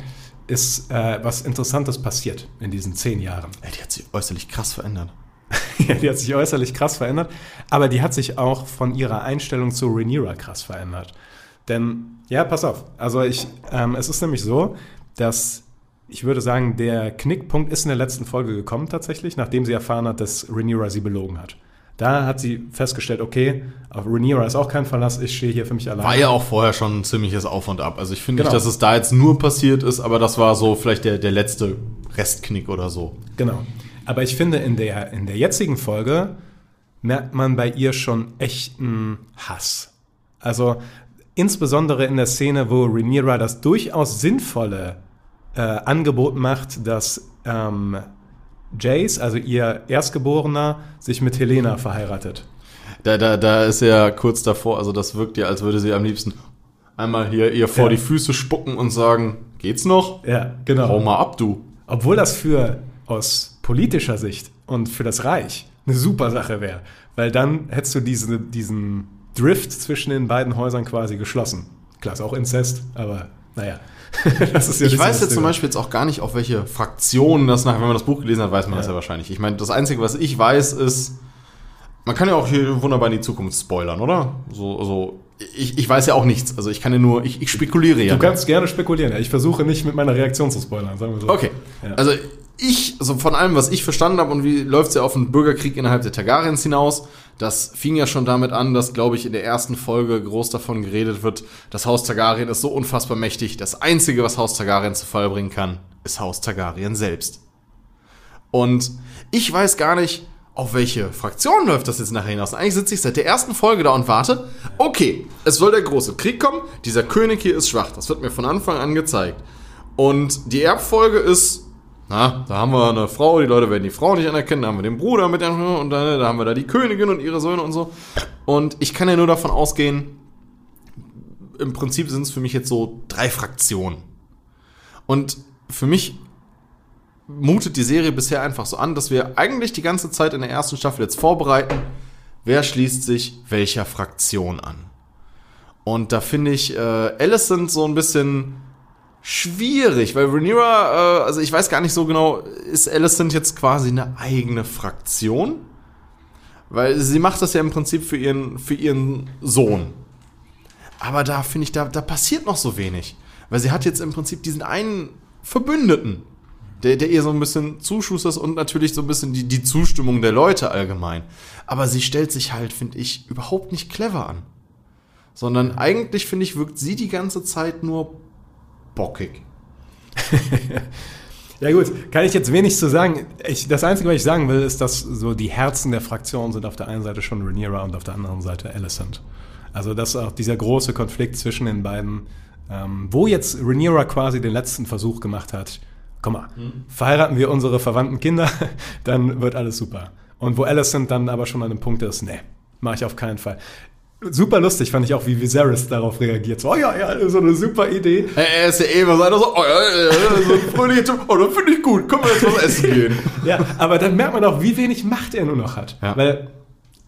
ist äh, was Interessantes passiert in diesen zehn Jahren. Ey, die hat sich äußerlich krass verändert. Ja, die hat sich äußerlich krass verändert, aber die hat sich auch von ihrer Einstellung zu Rhaenyra krass verändert. Denn, ja, pass auf, also ich, ähm, es ist nämlich so, dass ich würde sagen, der Knickpunkt ist in der letzten Folge gekommen tatsächlich, nachdem sie erfahren hat, dass Rhaenyra sie belogen hat. Da hat sie festgestellt, okay, auf Rhaenyra ist auch kein Verlass, ich stehe hier für mich allein. War ja auch vorher schon ein ziemliches Auf und Ab. Also ich finde Genau. nicht, dass es da jetzt nur passiert ist, aber das war so vielleicht der, der letzte Restknick oder so. Genau. Aber ich finde, in der, in der jetzigen Folge merkt man bei ihr schon echten Hass. Also insbesondere in der Szene, wo Rhaenyra das durchaus sinnvolle äh, Angebot macht, dass ähm, Jace, also ihr Erstgeborener, sich mit Helena verheiratet. Da, da, da ist ja kurz davor, also das wirkt ja, als würde sie am liebsten einmal hier ihr vor Ja. die Füße spucken und sagen, geht's noch? Ja, genau. Hau mal ab, du. Obwohl das für aus politischer Sicht und für das Reich eine super Sache wäre. Weil dann hättest du diese, diesen Drift zwischen den beiden Häusern quasi geschlossen. Klar, ist auch Inzest, aber naja. das ist ja Ich weiß jetzt zum. Beispiel jetzt auch gar nicht, auf welche Fraktionen das nachher, wenn man das Buch gelesen hat, weiß man das ja wahrscheinlich. Ich meine, das Einzige, was ich weiß, ist, man kann ja auch hier wunderbar in die Zukunft spoilern, oder? So, so ich, ich weiß ja auch nichts. Also ich kann ja nur, ich, ich spekuliere ja. Du kannst gerne spekulieren. ja. Ich versuche nicht mit meiner Reaktion zu spoilern, sagen wir so. Okay. Ja. Also ich, so von allem, was ich verstanden habe und wie läuft es ja auf einen Bürgerkrieg innerhalb der Targaryens hinaus, das fing ja schon damit an, dass, glaube ich, in der ersten Folge groß davon geredet wird, das Haus Targaryen ist so unfassbar mächtig. Das Einzige, was Haus Targaryen zu Fall bringen kann, ist Haus Targaryen selbst. Und ich weiß gar nicht, auf welche Fraktion läuft das jetzt nachher hinaus. Eigentlich sitze ich seit der ersten Folge da und warte. Okay, es soll der große Krieg kommen. Dieser König hier ist schwach. Das wird mir von Anfang an gezeigt. Und die Erbfolge ist, na, da haben wir eine Frau, die Leute werden die Frau nicht anerkennen, da haben wir den Bruder mit der, und dann, da haben wir da die Königin und ihre Söhne und so. Und ich kann ja nur davon ausgehen, im Prinzip sind es für mich jetzt so drei Fraktionen. Und für mich mutet die Serie bisher einfach so an, dass wir eigentlich die ganze Zeit in der ersten Staffel jetzt vorbereiten, wer schließt sich welcher Fraktion an. Und da finde ich äh, Alicent so ein bisschen schwierig, weil Rhaenyra, äh, also ich weiß gar nicht so genau, ist Alicent jetzt quasi eine eigene Fraktion? Weil sie macht das ja im Prinzip für ihren, für ihren Sohn. Aber da finde ich, da, da passiert noch so wenig. Weil sie hat jetzt im Prinzip diesen einen Verbündeten, der, der ihr so ein bisschen zuschustert und natürlich so ein bisschen die, die Zustimmung der Leute allgemein. Aber sie stellt sich halt, finde ich, überhaupt nicht clever an. Sondern eigentlich, finde ich, wirkt sie die ganze Zeit nur bockig. Ja gut, kann ich jetzt wenig zu sagen. Ich, das Einzige, was ich sagen will, ist, dass so die Herzen der Fraktion sind auf der einen Seite schon Rhaenyra und auf der anderen Seite Alicent. Also das ist auch dieser große Konflikt zwischen den beiden, ähm, wo jetzt Rhaenyra quasi den letzten Versuch gemacht hat. Komm mal, verheiraten wir unsere verwandten Kinder, dann wird alles super. Und wo Alicent dann aber schon an dem Punkt ist, nee, mache ich auf keinen Fall. Super lustig fand ich auch, wie Viserys darauf reagiert. So, oh ja, ja, so eine super Idee. Er ist ja eh immer so einer so, oh ja, ja, so ein fröhlicher Typ, oh, das finde ich gut, können wir jetzt was essen gehen. Ja, aber dann merkt man auch, wie wenig Macht er nur noch hat. Ja. Weil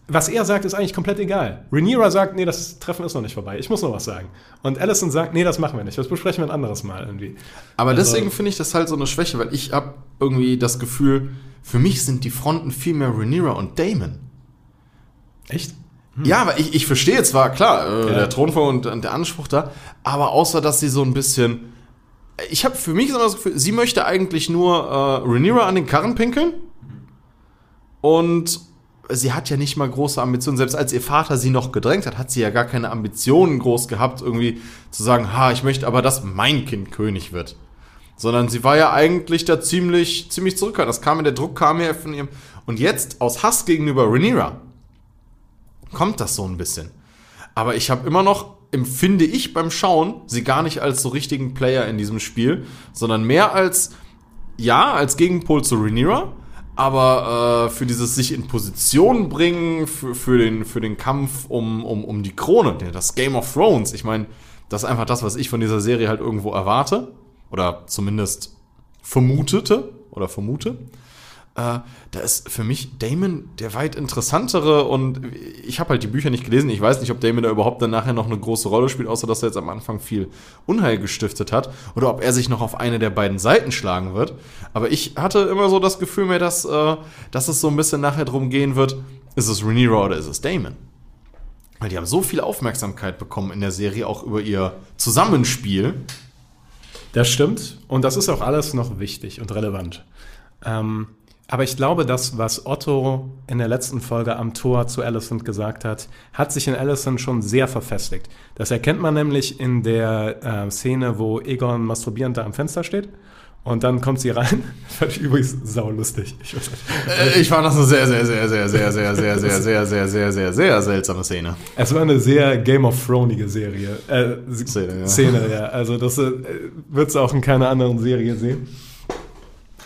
was er sagt, ist eigentlich komplett egal. Rhaenyra sagt, nee, das Treffen ist noch nicht vorbei. Ich muss noch was sagen. Und Alicent sagt, nee, das machen wir nicht. Das besprechen wir ein anderes Mal irgendwie. Aber Also- deswegen finde ich das halt so eine Schwäche, weil ich habe irgendwie das Gefühl, für mich sind die Fronten viel mehr Rhaenyra und Damon. Echt? Ja, aber ich, ich verstehe zwar, klar, äh, Ja. der Thronfolger und, und der Anspruch da, aber außer, dass sie so ein bisschen. Ich habe für mich immer das Gefühl, sie möchte eigentlich nur äh, Rhaenyra an den Karren pinkeln und sie hat ja nicht mal große Ambitionen. Selbst als ihr Vater sie noch gedrängt hat, hat sie ja gar keine Ambitionen groß gehabt, irgendwie zu sagen, ha, ich möchte aber, dass mein Kind König wird. Sondern sie war ja eigentlich da ziemlich, ziemlich zurückhaltend. Das kam, der Druck kam ja von ihrem. Und jetzt, aus Hass gegenüber Rhaenyra, kommt das so ein bisschen. Aber ich habe immer noch, empfinde ich beim Schauen, sie gar nicht als so richtigen Player in diesem Spiel, sondern mehr als, ja, als Gegenpol zu Rhaenyra, aber äh, für dieses sich in Position bringen, für, für, den, für den Kampf um, um, um die Krone, das Game of Thrones, ich meine, das ist einfach das, was ich von dieser Serie halt irgendwo erwarte oder zumindest vermutete oder vermute. Äh, da ist für mich Damon der weit interessantere und ich habe halt die Bücher nicht gelesen. Ich weiß nicht, ob Damon da überhaupt dann nachher noch eine große Rolle spielt, außer dass er jetzt am Anfang viel Unheil gestiftet hat oder ob er sich noch auf eine der beiden Seiten schlagen wird. Aber ich hatte immer so das Gefühl mehr, dass, äh, dass es so ein bisschen nachher drum gehen wird, ist es Rhaenyra oder ist es Damon? Weil die haben so viel Aufmerksamkeit bekommen in der Serie, auch über ihr Zusammenspiel. Das stimmt und das ist auch alles noch wichtig und relevant. Ähm, aber ich glaube, das, was Otto in der letzten Folge am Tor zu Alicent gesagt hat, hat sich in Alicent schon sehr verfestigt. Das erkennt man nämlich in der äh, Szene, wo Egon masturbierend da am Fenster steht. Und dann kommt sie rein. Fand ich übrigens saulustig. Ich, nicht. ich fand das eine sehr, sehr, sehr, sehr, sehr, sehr, sehr, sehr, sehr, sehr, sehr, sehr, sehr seltsame Szene. Es war eine sehr Game of Throneige Serie. Äh, Szene, ja. Szene, ja. Also das äh, wird es auch in keiner anderen Serie sehen.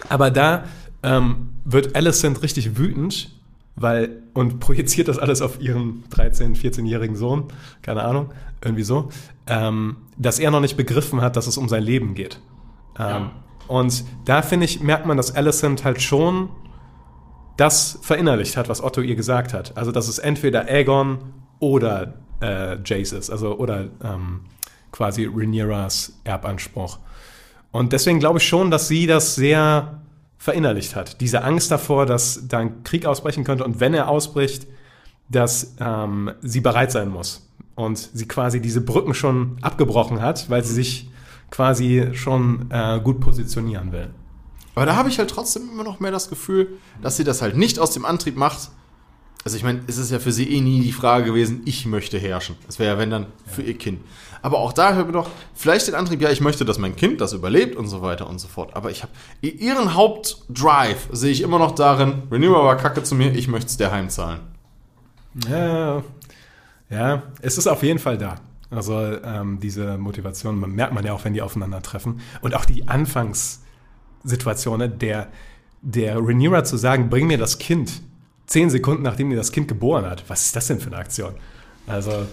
Aber da ähm, wird Alicent richtig wütend, weil und projiziert das alles auf ihren 13-, 14-jährigen Sohn, keine Ahnung, irgendwie so, ähm, dass er noch nicht begriffen hat, dass es um sein Leben geht. Ähm, ja. Und da finde ich, merkt man, dass Alicent halt schon das verinnerlicht hat, was Otto ihr gesagt hat. Also, dass es entweder Aegon oder äh, Jace ist, also oder ähm, quasi Rhaenyras Erbanspruch. Und deswegen glaube ich schon, dass sie das sehr verinnerlicht hat. Diese Angst davor, dass da ein Krieg ausbrechen könnte und wenn er ausbricht, dass ähm, sie bereit sein muss. Und sie quasi diese Brücken schon abgebrochen hat, weil sie sich quasi schon äh, gut positionieren will. Aber da habe ich halt trotzdem immer noch mehr das Gefühl, dass sie das halt nicht aus dem Antrieb macht. Also ich meine, es ist ja für sie eh nie die Frage gewesen, ich möchte herrschen. Das wäre ja, wenn dann, für ihr Kind. Aber auch da hören wir doch vielleicht den Antrieb, ja, ich möchte, dass mein Kind das überlebt und so weiter und so fort. Aber ich habe ihren Hauptdrive sehe ich immer noch darin, Renewal war kacke zu mir, ich möchte es dir heimzahlen. Ja, ja, es ist auf jeden Fall da. Also ähm, diese Motivation man merkt man ja auch, wenn die aufeinandertreffen. Und auch die Anfangssituation, der, der Rhaenyra zu sagen, bring mir das Kind, zehn Sekunden nachdem ihr das Kind geboren hat. Was ist das denn für eine Aktion? Also,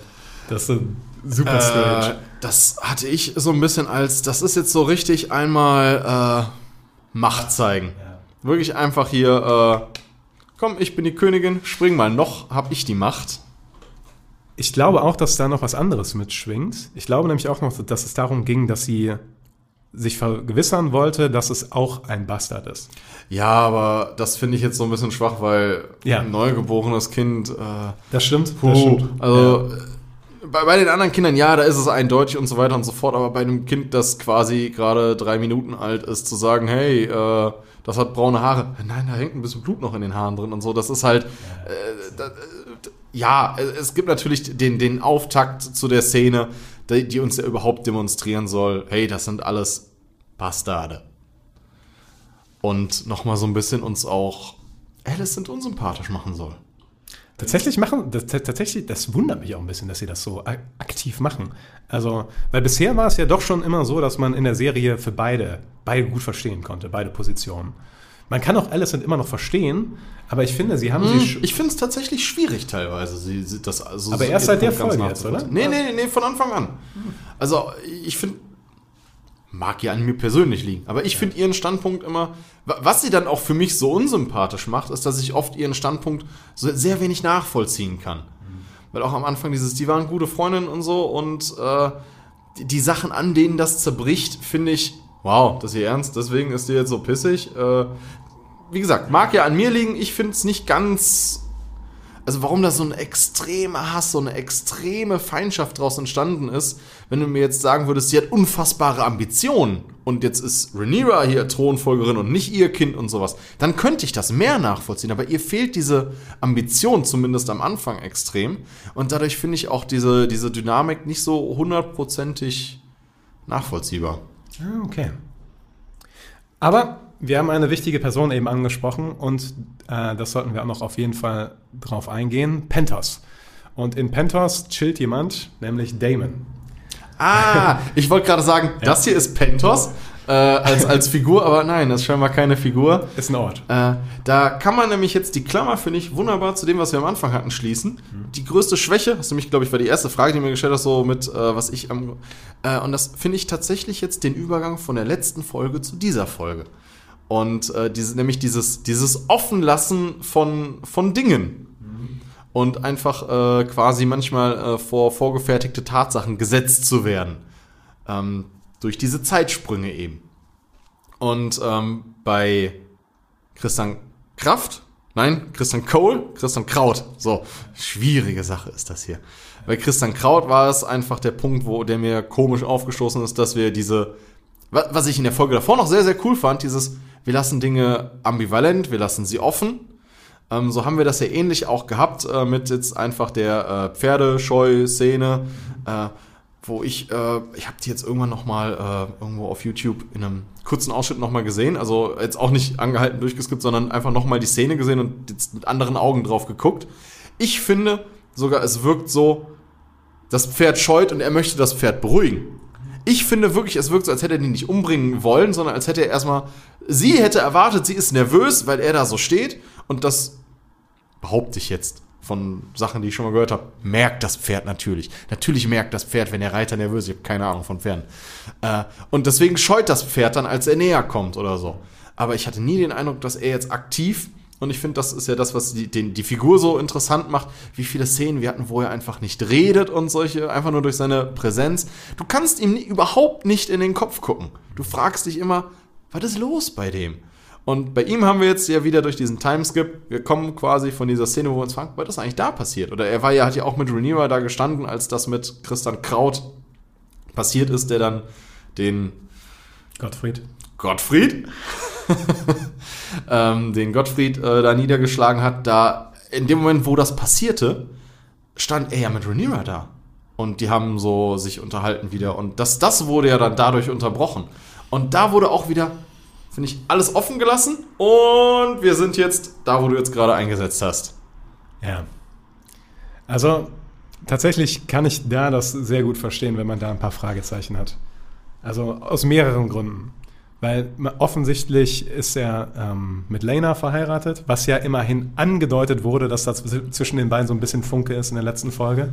das ist super strange. Äh, das hatte ich so ein bisschen als, das ist jetzt so richtig einmal äh, Macht zeigen. Ja. Wirklich einfach hier, äh, komm, ich bin die Königin, spring mal noch, hab ich die Macht. Ich glaube auch, dass da noch was anderes mitschwingt. Ich glaube nämlich auch noch, dass es darum ging, dass sie sich vergewissern wollte, dass es auch ein Bastard ist. Ja, aber das finde ich jetzt so ein bisschen schwach, weil ja. ein neugeborenes Kind. Äh, das stimmt. Puh, das stimmt. Also ja. bei, bei, den anderen Kindern, ja, da ist es eindeutig und so weiter und so fort, aber bei einem Kind, das quasi gerade drei Minuten alt ist, zu sagen, hey, äh, das hat braune Haare. Nein, da hängt ein bisschen Blut noch in den Haaren drin und so. Das ist halt. Äh, da, ja, es gibt natürlich den, den Auftakt zu der Szene, die, die uns ja überhaupt demonstrieren soll, hey, das sind alles Bastarde. Und nochmal so ein bisschen uns auch Alicent unsympathisch machen soll. Tatsächlich machen, das, tatsächlich, das wundert mich auch ein bisschen, dass sie das so aktiv machen. Also, weil bisher war es ja doch schon immer so, dass man in der Serie für beide, beide gut verstehen konnte, beide Positionen. Man kann auch Alicent immer noch verstehen, aber ich finde, sie haben hm, sie. Ich finde es tatsächlich schwierig teilweise. Sie, sie das, also aber erst seit der Folge jetzt, oder? Nee, nee, nee, von Anfang an. Also, ich finde, mag ja an mir persönlich liegen, aber ich finde ihren Standpunkt immer, was sie dann auch für mich so unsympathisch macht, ist, dass ich oft ihren Standpunkt so sehr wenig nachvollziehen kann. Weil auch am Anfang dieses, die waren gute Freundinnen und so und äh, die, die Sachen, an denen das zerbricht, finde ich, wow, das ist hier ernst, deswegen ist die jetzt so pissig. Äh, wie gesagt, mag ja an mir liegen, ich finde es nicht ganz. also warum da so ein extremer Hass, so eine extreme Feindschaft draus entstanden ist, wenn du mir jetzt sagen würdest, sie hat unfassbare Ambitionen und jetzt ist Rhaenyra hier Thronfolgerin und nicht ihr Kind und sowas, dann könnte ich das mehr nachvollziehen. Aber ihr fehlt diese Ambition, zumindest am Anfang extrem. Und dadurch finde ich auch diese, diese Dynamik nicht so hundertprozentig nachvollziehbar. Ah, okay. Aber wir haben eine wichtige Person eben angesprochen und äh, das sollten wir auch noch auf jeden Fall drauf eingehen. Pentos. Und in Pentos chillt jemand, nämlich Damon. Ah, ich wollte gerade sagen, das hier ist Pentos äh, als, als Figur, aber nein, das ist scheinbar keine Figur. Ist ein Ort. Äh, da kann man nämlich jetzt die Klammer, finde ich, wunderbar zu dem, was wir am Anfang hatten, schließen. Die größte Schwäche, das nämlich, glaube ich, war die erste Frage, die mir gestellt hast, so mit, äh, was ich am. Äh, und das finde ich tatsächlich jetzt den Übergang von der letzten Folge zu dieser Folge. Und äh, diese, nämlich dieses, dieses Offenlassen von, von Dingen. Und einfach äh, quasi manchmal vor vorgefertigte Tatsachen gesetzt zu werden. Ähm, durch diese Zeitsprünge eben. Und ähm, bei Christian Kraft, nein, Christian Cole, Christian Kraut, so, schwierige Sache ist das hier. Bei Christian Kraut war es einfach der Punkt, wo der mir komisch aufgestoßen ist, dass wir diese, wa- was ich in der Folge davor noch sehr, sehr cool fand, dieses, wir lassen Dinge ambivalent, wir lassen sie offen. Ähm, so haben wir das ja ähnlich auch gehabt äh, mit jetzt einfach der äh, Pferdescheu-Szene, äh, wo ich, äh, ich habe die jetzt irgendwann noch mal äh, irgendwo auf YouTube in einem kurzen Ausschnitt noch mal gesehen. Also jetzt auch nicht angehalten durchgeskippt, sondern einfach noch mal die Szene gesehen und jetzt mit anderen Augen drauf geguckt. Ich finde sogar, es wirkt so, das Pferd scheut und er möchte das Pferd beruhigen. Ich finde wirklich, es wirkt so, als hätte er die nicht umbringen wollen, sondern als hätte er erstmal, sie hätte erwartet, sie ist nervös, weil er da so steht und das behaupte ich jetzt von Sachen, die ich schon mal gehört habe, merkt das Pferd natürlich. Natürlich merkt das Pferd, wenn der Reiter nervös ist. Ich habe keine Ahnung von Pferden. Äh, und deswegen scheut das Pferd dann, als er näher kommt oder so. Aber ich hatte nie den Eindruck, dass er jetzt aktiv, und ich finde, das ist ja das, was die, den, die Figur so interessant macht, wie viele Szenen wir hatten, wo er einfach nicht redet und solche, einfach nur durch seine Präsenz. Du kannst ihm nie, überhaupt nicht in den Kopf gucken. Du fragst dich immer, was ist los bei dem? Und bei ihm haben wir jetzt ja wieder durch diesen Timeskip, wir kommen quasi von dieser Szene, wo wir uns fragen, was ist eigentlich da passiert? Oder er war ja, hat ja auch mit Rhaenyra da gestanden, als das mit Christian Kraut passiert ist, der dann den Gottfried. Gottfried, ähm, den Gottfried äh, da niedergeschlagen hat, da in dem Moment, wo das passierte, stand er ja mit Rhaenyra da. Und die haben so sich unterhalten wieder. Und das, das wurde ja dann dadurch unterbrochen. Und da wurde auch wieder, finde ich, alles offen gelassen. Und wir sind jetzt da, wo du jetzt gerade eingesetzt hast. Ja. Also tatsächlich kann ich da das sehr gut verstehen, wenn man da ein paar Fragezeichen hat. Also aus mehreren Gründen. Weil offensichtlich ist er ähm, mit Lena verheiratet, was ja immerhin angedeutet wurde, dass da zw- zwischen den beiden so ein bisschen Funke ist in der letzten Folge.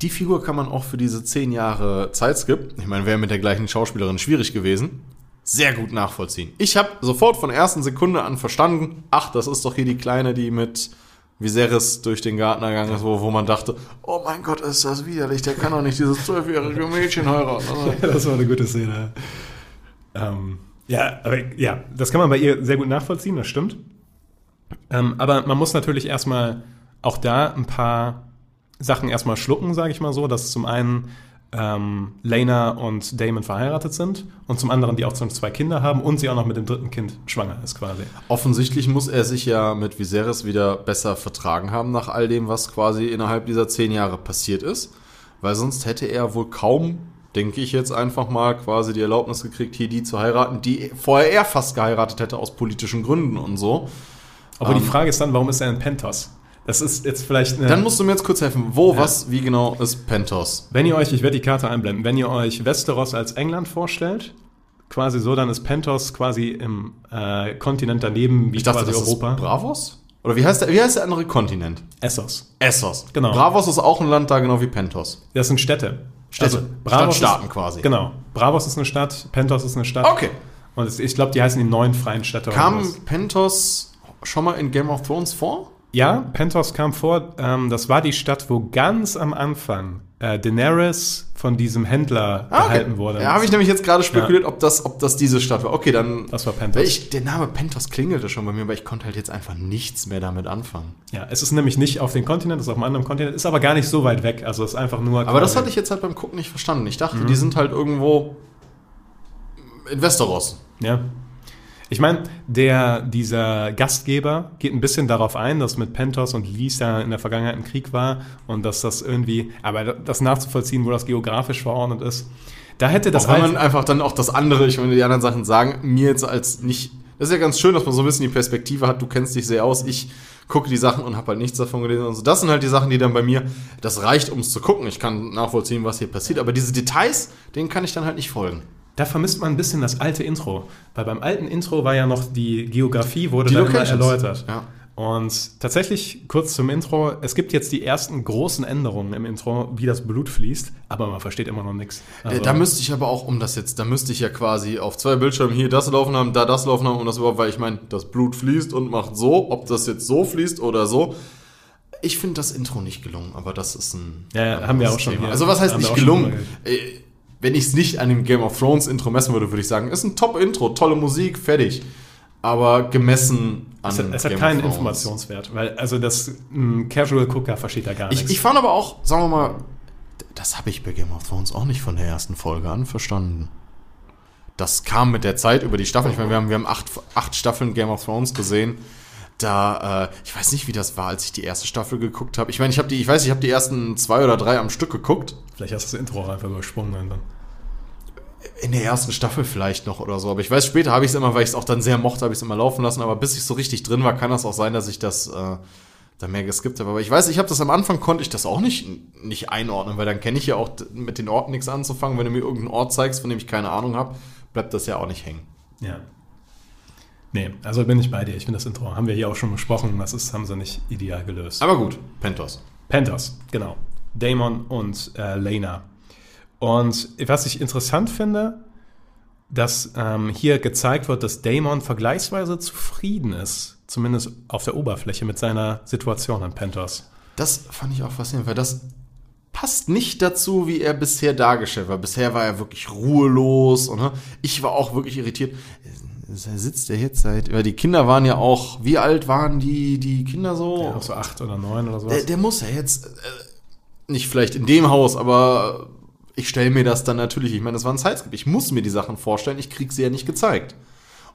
Die Figur kann man auch für diese zehn Jahre Zeitskip, ich meine, wäre mit der gleichen Schauspielerin schwierig gewesen, sehr gut nachvollziehen. Ich habe sofort von der ersten Sekunde an verstanden, ach, das ist doch hier die Kleine, die mit Viserys durch den Garten ergangen ist, wo, wo man dachte, oh mein Gott, ist das widerlich, der kann doch nicht dieses zwölfjährige Mädchen heiraten. Also, das war eine gute Szene. Ähm, ja, aber ja, das kann man bei ihr sehr gut nachvollziehen, das stimmt. Ähm, aber man muss natürlich erstmal auch da ein paar Sachen erstmal schlucken, sage ich mal so, dass zum einen ähm, Lena und Damon verheiratet sind und zum anderen die auch zwei Kinder haben und sie auch noch mit dem dritten Kind schwanger ist quasi. Offensichtlich muss er sich ja mit Viserys wieder besser vertragen haben nach all dem, was quasi innerhalb dieser zehn Jahre passiert ist. Weil sonst hätte er wohl kaum, denke ich jetzt einfach mal, quasi die Erlaubnis gekriegt, hier die zu heiraten, die vorher er fast geheiratet hätte aus politischen Gründen und so. Aber Ähm. die Frage ist dann, warum ist er in Pentos? Das ist jetzt vielleicht eine, Dann musst du mir jetzt kurz helfen. Wo, was, wie genau ist Pentos? Wenn ihr euch, ich werde die Karte einblenden, wenn ihr euch Westeros als England vorstellt, quasi so, dann ist Pentos quasi im äh, Kontinent daneben, wie Ich dachte, quasi das Europa. ist Bravos? Oder wie heißt, der, wie heißt der andere Kontinent? Essos. Essos. Genau. Bravos ist auch ein Land da, genau wie Pentos. Das sind Städte. Also Städte. Bravos Stadtstaaten quasi. Genau. Bravos ist eine Stadt, Pentos ist eine Stadt. Okay. Und ich glaube, die heißen die neuen freien Städte. Kam. Pentos schon mal in Game of Thrones vor? Ja, Pentos kam vor. Ähm, das war die Stadt, wo ganz am Anfang äh, Daenerys von diesem Händler Ah, okay. gehalten wurde. Ja, habe ich nämlich jetzt gerade spekuliert, ob, das, ob das diese Stadt war. Okay, dann. Das war Pentos. Ich, der Name Pentos klingelte schon bei mir, aber ich konnte halt jetzt einfach nichts mehr damit anfangen. Ja, es ist nämlich nicht auf dem Kontinent, es ist auf einem anderen Kontinent, ist aber gar nicht so weit weg. Also es ist einfach nur. Aber das hatte ich jetzt halt beim Gucken nicht verstanden. Ich dachte, Mhm. die sind halt irgendwo in Westeros. Ja. Ich meine, der, dieser Gastgeber geht ein bisschen darauf ein, dass mit Pentos und Lys ja in der Vergangenheit ein Krieg war und dass das irgendwie, aber das nachzuvollziehen, wo das geografisch verordnet ist, da hätte das Auch wenn halt- man einfach dann auch das andere, ich meine, die anderen Sachen sagen, mir jetzt als nicht. Das ist ja ganz schön, dass man so ein bisschen die Perspektive hat, du kennst dich sehr aus, ich gucke die Sachen und habe halt nichts davon gelesen und so. Das sind halt die Sachen, die dann bei mir, das reicht, um es zu gucken. Ich kann nachvollziehen, was hier passiert, aber diese Details, denen kann ich dann halt nicht folgen. Da vermisst man ein bisschen das alte Intro. Weil beim alten Intro war ja noch die Geografie, wurde Die dann immer erläutert. Ja. Und tatsächlich, kurz zum Intro, es gibt jetzt die ersten großen Änderungen im Intro, wie das Blut fließt, aber man versteht immer noch nichts. Äh, da müsste ich aber auch, um das jetzt, da müsste ich ja quasi auf zwei Bildschirmen hier das laufen haben, da das laufen haben und das überhaupt, weil ich meine, das Blut fließt und macht so, ob das jetzt so fließt oder so. Ich finde das Intro nicht gelungen, aber das ist ein. Ja, ja, haben wir auch schon Thema. Also, was heißt nicht schon gelungen? Äh, Wenn ich es nicht an dem Game of Thrones Intro messen würde, würde ich sagen, ist ein Top-Intro, tolle Musik, fertig. Aber gemessen an. es hat, es hat keinen. Informationswert, weil also das ein Casual Gucker versteht da gar Ich, nichts. ich fand aber auch, sagen wir mal, das habe ich bei Game of Thrones auch nicht von der ersten Folge an verstanden. Das kam mit der Zeit über die Staffeln. Ich meine, wir haben, wir haben acht, acht Staffeln Game of Thrones gesehen. Da, äh, ich weiß nicht, wie das war, als ich die erste Staffel geguckt habe. Ich meine, ich habe die, ich weiß, ich habe die ersten zwei oder drei am Stück geguckt. Vielleicht hast du das Intro auch einfach übersprungen. Dann. In der ersten Staffel vielleicht noch oder so. Aber ich weiß, später habe ich es immer, weil ich es auch dann sehr mochte, habe ich es immer laufen lassen. Aber bis ich so richtig drin war, kann das auch sein, dass ich das äh, da mehr geskippt habe. Aber ich weiß, ich habe das am Anfang, konnte ich das auch nicht, nicht einordnen, weil dann kenne ich ja auch mit den Orten nichts anzufangen. Wenn du mir irgendeinen Ort zeigst, von dem ich keine Ahnung habe, bleibt das ja auch nicht hängen. Ja. Nee, also bin ich bei dir. Ich finde das Intro, haben wir hier auch schon besprochen, das ist, haben sie nicht ideal gelöst. Aber gut, Pentos. Panthers, genau. Damon und äh, Lena. Und was ich interessant finde, dass ähm, hier gezeigt wird, dass Damon vergleichsweise zufrieden ist, zumindest auf der Oberfläche mit seiner Situation an Panthers. Das fand ich auch faszinierend, weil das passt nicht dazu, wie er bisher dargestellt war. Bisher war er wirklich ruhelos und ne, ich war auch wirklich irritiert. Sitzt er jetzt seit, weil die Kinder waren ja auch, wie alt waren die, die Kinder so? Ja, so acht oder neun oder sowas. Der, der muss ja jetzt, äh, nicht vielleicht in dem Haus, aber ich stelle mir das dann natürlich, ich meine, das war ein Zeitskript. Ich muss mir die Sachen vorstellen, ich krieg sie ja nicht gezeigt.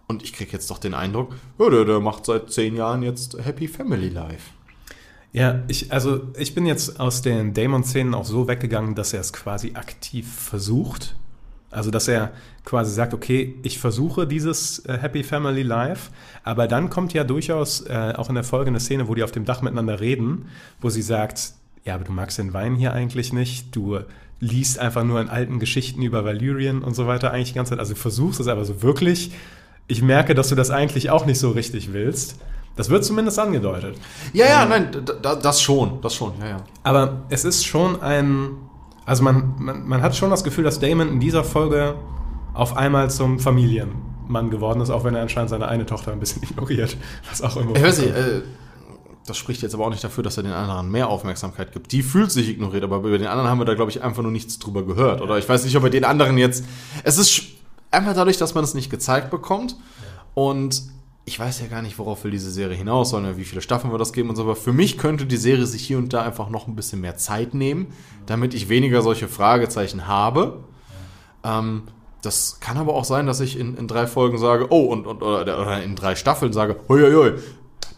Und ich krieg jetzt doch den Eindruck, ja, der, der macht seit zehn Jahren jetzt Happy Family Life. Ja, ich, also ich bin jetzt aus den Damon-Szenen auch so weggegangen, dass er es quasi aktiv versucht. Also, dass er quasi sagt, okay, ich versuche dieses äh, Happy Family Life, aber dann kommt ja durchaus äh, auch in der Folge eine Szene, wo die auf dem Dach miteinander reden, wo sie sagt, ja, aber du magst den Wein hier eigentlich nicht, du liest einfach nur in alten Geschichten über Valyrian und so weiter eigentlich die ganze Zeit, also du versuchst es aber so wirklich. Ich merke, dass du das eigentlich auch nicht so richtig willst. Das wird zumindest angedeutet. Ja, ja, nein, d- d- das schon, das schon, ja, ja. Aber es ist schon ein. Also man, man, man hat schon das Gefühl, dass Damon in dieser Folge auf einmal zum Familienmann geworden ist, auch wenn er anscheinend seine eine Tochter ein bisschen ignoriert. Was auch immer. Ich weiß nicht, äh, das spricht jetzt aber auch nicht dafür, dass er den anderen mehr Aufmerksamkeit gibt. Die fühlt sich ignoriert, aber über den anderen haben wir da, glaube ich, einfach nur nichts drüber gehört. Oder ich weiß nicht, ob er den anderen jetzt. Es ist einfach dadurch, dass man es nicht gezeigt bekommt. Und ich weiß ja gar nicht, worauf will diese Serie hinaus, sondern wie viele Staffeln wir das geben und so. Aber für mich könnte die Serie sich hier und da einfach noch ein bisschen mehr Zeit nehmen, damit ich weniger solche Fragezeichen habe. Ähm, das kann aber auch sein, dass ich in, in drei Folgen sage, oh, und, und oder, oder in drei Staffeln sage, hoi, hoi, hoi,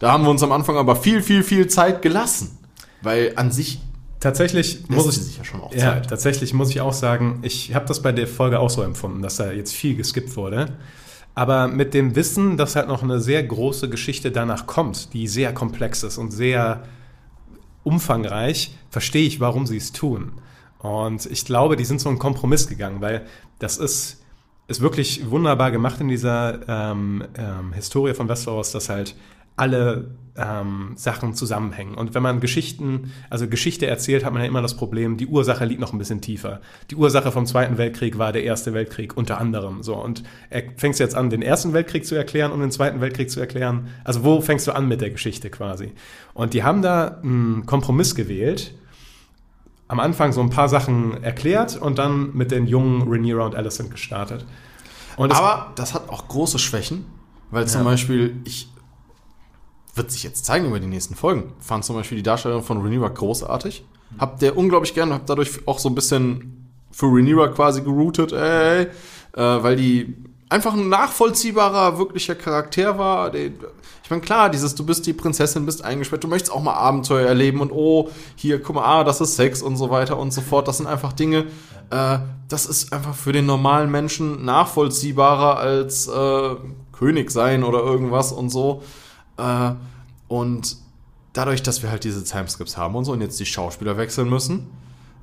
da haben wir uns am Anfang aber viel, viel, viel Zeit gelassen. Weil an sich Tatsächlich muss ich. sich ja schon auch Ja, Zeit. tatsächlich muss ich auch sagen, ich habe das bei der Folge auch so empfunden, dass da jetzt viel geskippt wurde. Aber mit dem Wissen, dass halt noch eine sehr große Geschichte danach kommt, die sehr komplex ist und sehr umfangreich, verstehe ich, warum sie es tun. Und ich glaube, die sind so einen Kompromiss gegangen, weil das ist, ist wirklich wunderbar gemacht in dieser ähm, ähm, Historie von Westeros, dass halt alle ähm, Sachen zusammenhängen. Und wenn man Geschichten, also Geschichte erzählt, hat man ja immer das Problem, die Ursache liegt noch ein bisschen tiefer. Die Ursache vom Zweiten Weltkrieg war der Erste Weltkrieg unter anderem. So und er fängst jetzt an, den Ersten Weltkrieg zu erklären, um den Zweiten Weltkrieg zu erklären. Also wo fängst du an mit der Geschichte quasi? Und die haben da einen Kompromiss gewählt, am Anfang so ein paar Sachen erklärt und dann mit den jungen Rhaenyra und Alicent gestartet. Und es- Aber das hat auch große Schwächen, weil zum Beispiel ich wird sich jetzt zeigen über die nächsten Folgen. Fand zum Beispiel die Darstellung von Rhaenyra großartig. Hab der unglaublich gern, hab dadurch auch so ein bisschen für Rhaenyra quasi geroutet, ey, äh, weil die einfach ein nachvollziehbarer, wirklicher Charakter war. Ich meine, klar, dieses, du bist die Prinzessin, bist eingesperrt, du möchtest auch mal Abenteuer erleben und oh, hier, guck mal, ah, das ist Sex und so weiter und so fort. Das sind einfach Dinge, äh, das ist einfach für den normalen Menschen nachvollziehbarer als äh, König sein oder irgendwas und so. Äh, und dadurch, dass wir halt diese Timeskips haben und so und jetzt die Schauspieler wechseln müssen,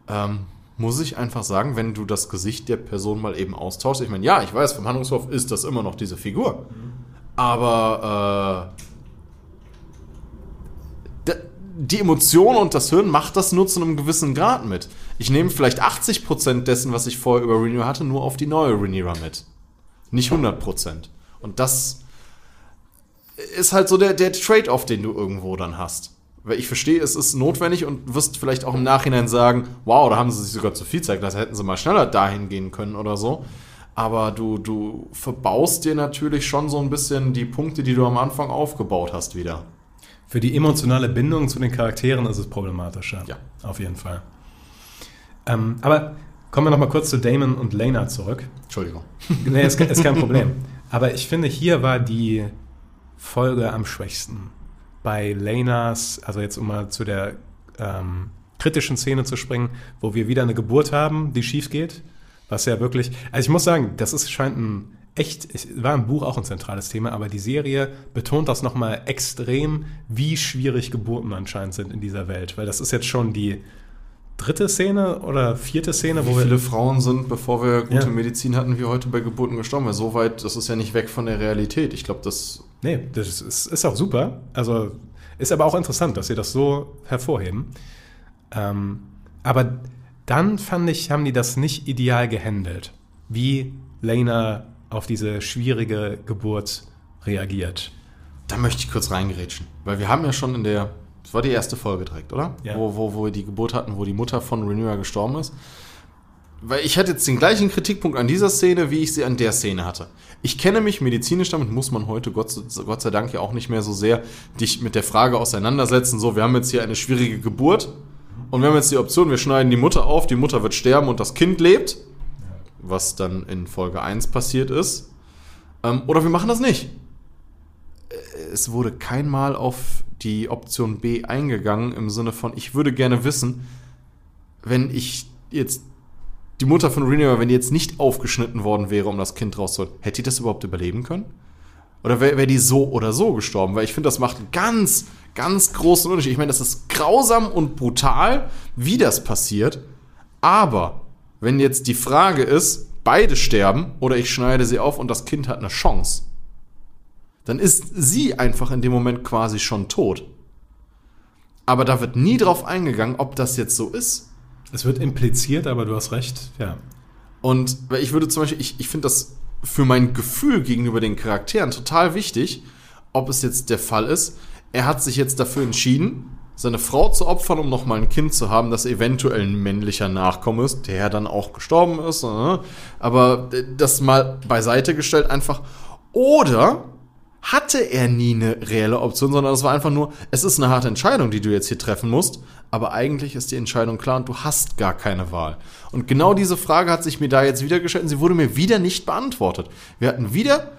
ähm, muss ich einfach sagen, wenn du das Gesicht der Person mal eben austauschst, ich meine, ja, ich weiß, vom Handlungshof ist das immer noch diese Figur, aber äh, die Emotion und das Hören macht das nur zu einem gewissen Grad mit. Ich nehme vielleicht 80% dessen, was ich vorher über Rhaenyra hatte, nur auf die neue Rhaenyra mit. Nicht 100%. Und das ist halt so der, der Trade-off, den du irgendwo dann hast. Weil ich verstehe, es ist notwendig und wirst vielleicht auch im Nachhinein sagen, wow, da haben sie sich sogar zu viel Zeit gelassen, hätten sie mal schneller dahin gehen können oder so. Aber du, du verbaust dir natürlich schon so ein bisschen die Punkte, die du am Anfang aufgebaut hast, wieder. Für die emotionale Bindung zu den Charakteren ist es problematischer. Ja. Auf jeden Fall. Ähm, aber kommen wir noch mal kurz zu Damon und Lena zurück. Entschuldigung. Nee, ist, ist kein Problem. Aber ich finde, hier war die Folge am schwächsten. Bei Lenas, also jetzt um mal zu der ähm, kritischen Szene zu springen, wo wir wieder eine Geburt haben, die schief geht. Was ja wirklich, also ich muss sagen, das ist, scheint ein echt, war im Buch auch ein zentrales Thema, aber die Serie betont das nochmal extrem, wie schwierig Geburten anscheinend sind in dieser Welt. Weil das ist jetzt schon die dritte Szene oder vierte Szene, Wie wo wir. viele Frauen sind, bevor wir gute Ja. Medizin hatten, wie heute bei Geburten gestorben? Weil so weit, das ist ja nicht weg von der Realität. Ich glaube, das Nee, das ist, ist auch super. Also ist aber auch interessant, dass sie das so hervorheben. Ähm, aber dann fand ich, haben die das nicht ideal gehandelt, wie Lena auf diese schwierige Geburt reagiert. Da möchte ich kurz reingerätschen. Weil wir haben ja schon in der, das war die erste Folge direkt, oder? Ja. Wo, wo, wo wir die Geburt hatten, wo die Mutter von Rhaenyra gestorben ist. Weil ich hatte jetzt den gleichen Kritikpunkt an dieser Szene, wie ich sie an der Szene hatte. Ich kenne mich medizinisch, damit muss man heute Gott, Gott sei Dank ja auch nicht mehr so sehr dich mit der Frage auseinandersetzen, so, wir haben jetzt hier eine schwierige Geburt und wir haben jetzt die Option, wir schneiden die Mutter auf, die Mutter wird sterben und das Kind lebt, was dann in Folge 1 passiert ist. Ähm, oder wir machen das nicht es wurde kein Mal auf die Option B eingegangen im Sinne von, ich würde gerne wissen, wenn ich jetzt die Mutter von Rhaenyra, wenn die jetzt nicht aufgeschnitten worden wäre, um das Kind rauszuholen, hätte die das überhaupt überleben können? Oder wäre wär die so oder so gestorben? Weil ich finde, das macht einen ganz, ganz großen Unterschied. Ich meine, das ist grausam und brutal, wie das passiert. Aber wenn jetzt die Frage ist, beide sterben oder ich schneide sie auf und das Kind hat eine Chance, dann ist sie einfach in dem Moment quasi schon tot. Aber da wird nie drauf eingegangen, ob das jetzt so ist. Es wird impliziert, aber du hast recht, ja. Und ich würde zum Beispiel, ich, ich finde das für mein Gefühl gegenüber den Charakteren total wichtig, ob es jetzt der Fall ist. Er hat sich jetzt dafür entschieden, seine Frau zu opfern, um nochmal ein Kind zu haben, das eventuell ein männlicher Nachkomme ist, der dann auch gestorben ist. äh, Aber das mal beiseite gestellt einfach. Oder hatte er nie eine reelle Option, sondern es war einfach nur, es ist eine harte Entscheidung, die du jetzt hier treffen musst, aber eigentlich ist die Entscheidung klar und du hast gar keine Wahl. Und genau diese Frage hat sich mir da jetzt wieder gestellt und sie wurde mir wieder nicht beantwortet. Wir hatten wieder,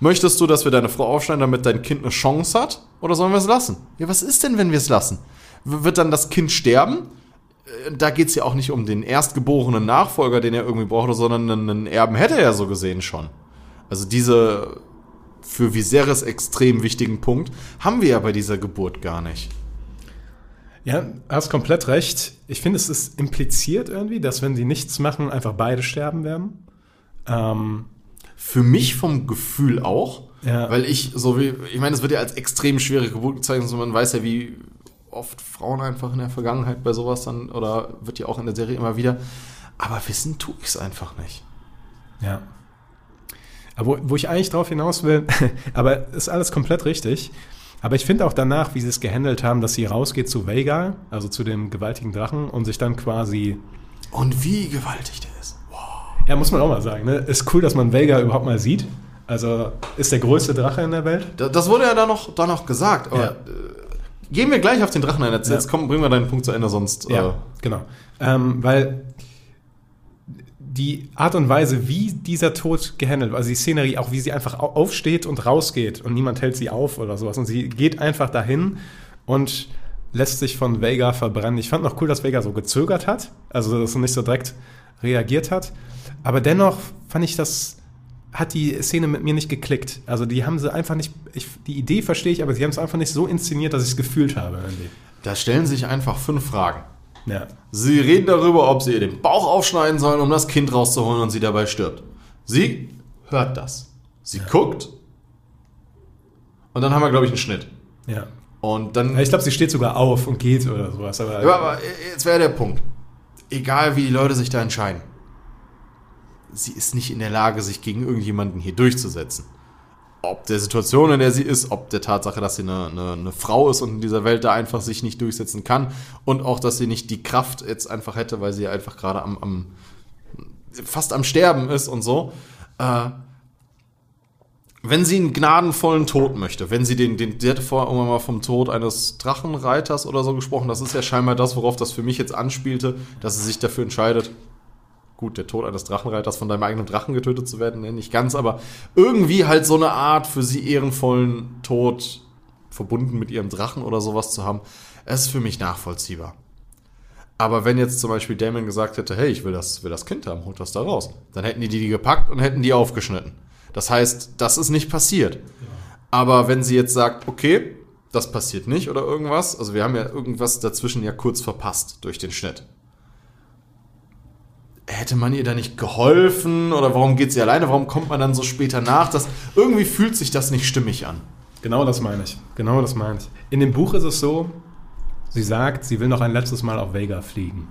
möchtest du, dass wir deine Frau aufschneiden, damit dein Kind eine Chance hat, oder sollen wir es lassen? Ja, was ist denn, wenn wir es lassen? Wird dann das Kind sterben? Äh, Da geht es ja auch nicht um den erstgeborenen Nachfolger, den er irgendwie braucht, sondern einen Erben hätte er so gesehen schon. Also diese für Viserys extrem wichtigen Punkt haben wir ja bei dieser Geburt gar nicht. Ja, hast komplett recht. Ich finde, es ist impliziert irgendwie, dass wenn sie nichts machen, einfach beide sterben werden. Ähm, Für mich vom Gefühl auch, Ja. weil ich so wie, ich meine, es wird ja als extrem schwere Geburt gezeichnet, und man weiß ja, wie oft Frauen einfach in der Vergangenheit bei sowas dann, oder wird ja auch in der Serie immer wieder, aber wissen tue ich es einfach nicht. Ja. Aber wo, wo ich eigentlich drauf hinaus will, aber ist alles komplett richtig. Aber ich finde auch danach, wie sie es gehandelt haben, dass sie rausgeht zu Vega, also zu dem gewaltigen Drachen, und sich dann quasi. Und wie gewaltig der ist. Ja, muss man auch mal sagen, ne? Ist cool, dass man Vega überhaupt mal sieht. Also ist der größte Drache in der Welt. Da- Das wurde ja da noch, da noch gesagt. Aber Ja. äh, gehen wir gleich auf den Drachen ein. Jetzt, Ja. jetzt komm, bringen wir deinen Punkt zu Ende, sonst. Ja, Äh, genau. Ähm, weil die Art und Weise, wie dieser Tod gehandelt wird, also die Szenerie, auch wie sie einfach au- aufsteht und rausgeht und niemand hält sie auf oder sowas und sie geht einfach dahin und lässt sich von Vega verbrennen. Ich fand noch cool, dass Vega so gezögert hat, also dass er nicht so direkt reagiert hat, aber dennoch fand ich das hat die Szene mit mir nicht geklickt. Also die haben sie einfach nicht, ich, die Idee verstehe ich, aber sie haben es einfach nicht so inszeniert, dass ich es gefühlt habe. da stellen sich einfach fünf Fragen. Ja. Sie reden darüber, ob sie ihr den Bauch aufschneiden sollen, um das Kind rauszuholen und sie dabei stirbt. Sie hört das. Sie guckt. Und dann haben wir, glaube ich, einen Schnitt. ja. Und dann. Ja, Ich glaube, sie steht sogar auf und geht oder sowas. Aber, Ja, aber jetzt wäre der Punkt. Egal wie die Leute sich da entscheiden. Sie ist nicht in der Lage, sich gegen irgendjemanden hier durchzusetzen. Ob der Situation, in der sie ist, ob der Tatsache, dass sie eine, eine, eine Frau ist und in dieser Welt da einfach sich nicht durchsetzen kann und auch, dass sie nicht die Kraft jetzt einfach hätte, weil sie einfach gerade am, am fast am Sterben ist und so. Äh, wenn sie einen gnadenvollen Tod möchte, wenn sie den, den, sie hatte vorher irgendwann mal vom Tod eines Drachenreiters oder so gesprochen, das ist ja scheinbar das, worauf das für mich jetzt anspielte, dass sie sich dafür entscheidet, gut, der Tod eines Drachenreiters von deinem eigenen Drachen getötet zu werden, ne, nicht ganz, aber irgendwie halt so eine Art für sie ehrenvollen Tod verbunden mit ihrem Drachen oder sowas zu haben, ist für mich nachvollziehbar. Aber wenn jetzt zum Beispiel Damon gesagt hätte, hey, ich will das, will das Kind haben, holt das da raus, dann hätten die die gepackt und hätten die aufgeschnitten. Das heißt, das ist nicht passiert. Aber wenn sie jetzt sagt, okay, das passiert nicht oder irgendwas, also wir haben ja irgendwas dazwischen ja kurz verpasst durch den Schnitt. Hätte man ihr da nicht geholfen oder warum geht sie alleine? Warum kommt man dann so später nach? Das, irgendwie fühlt sich das nicht stimmig an. Genau das meine ich. Genau das meine ich. In dem Buch ist es so, sie sagt, sie will noch ein letztes Mal auf Vega fliegen.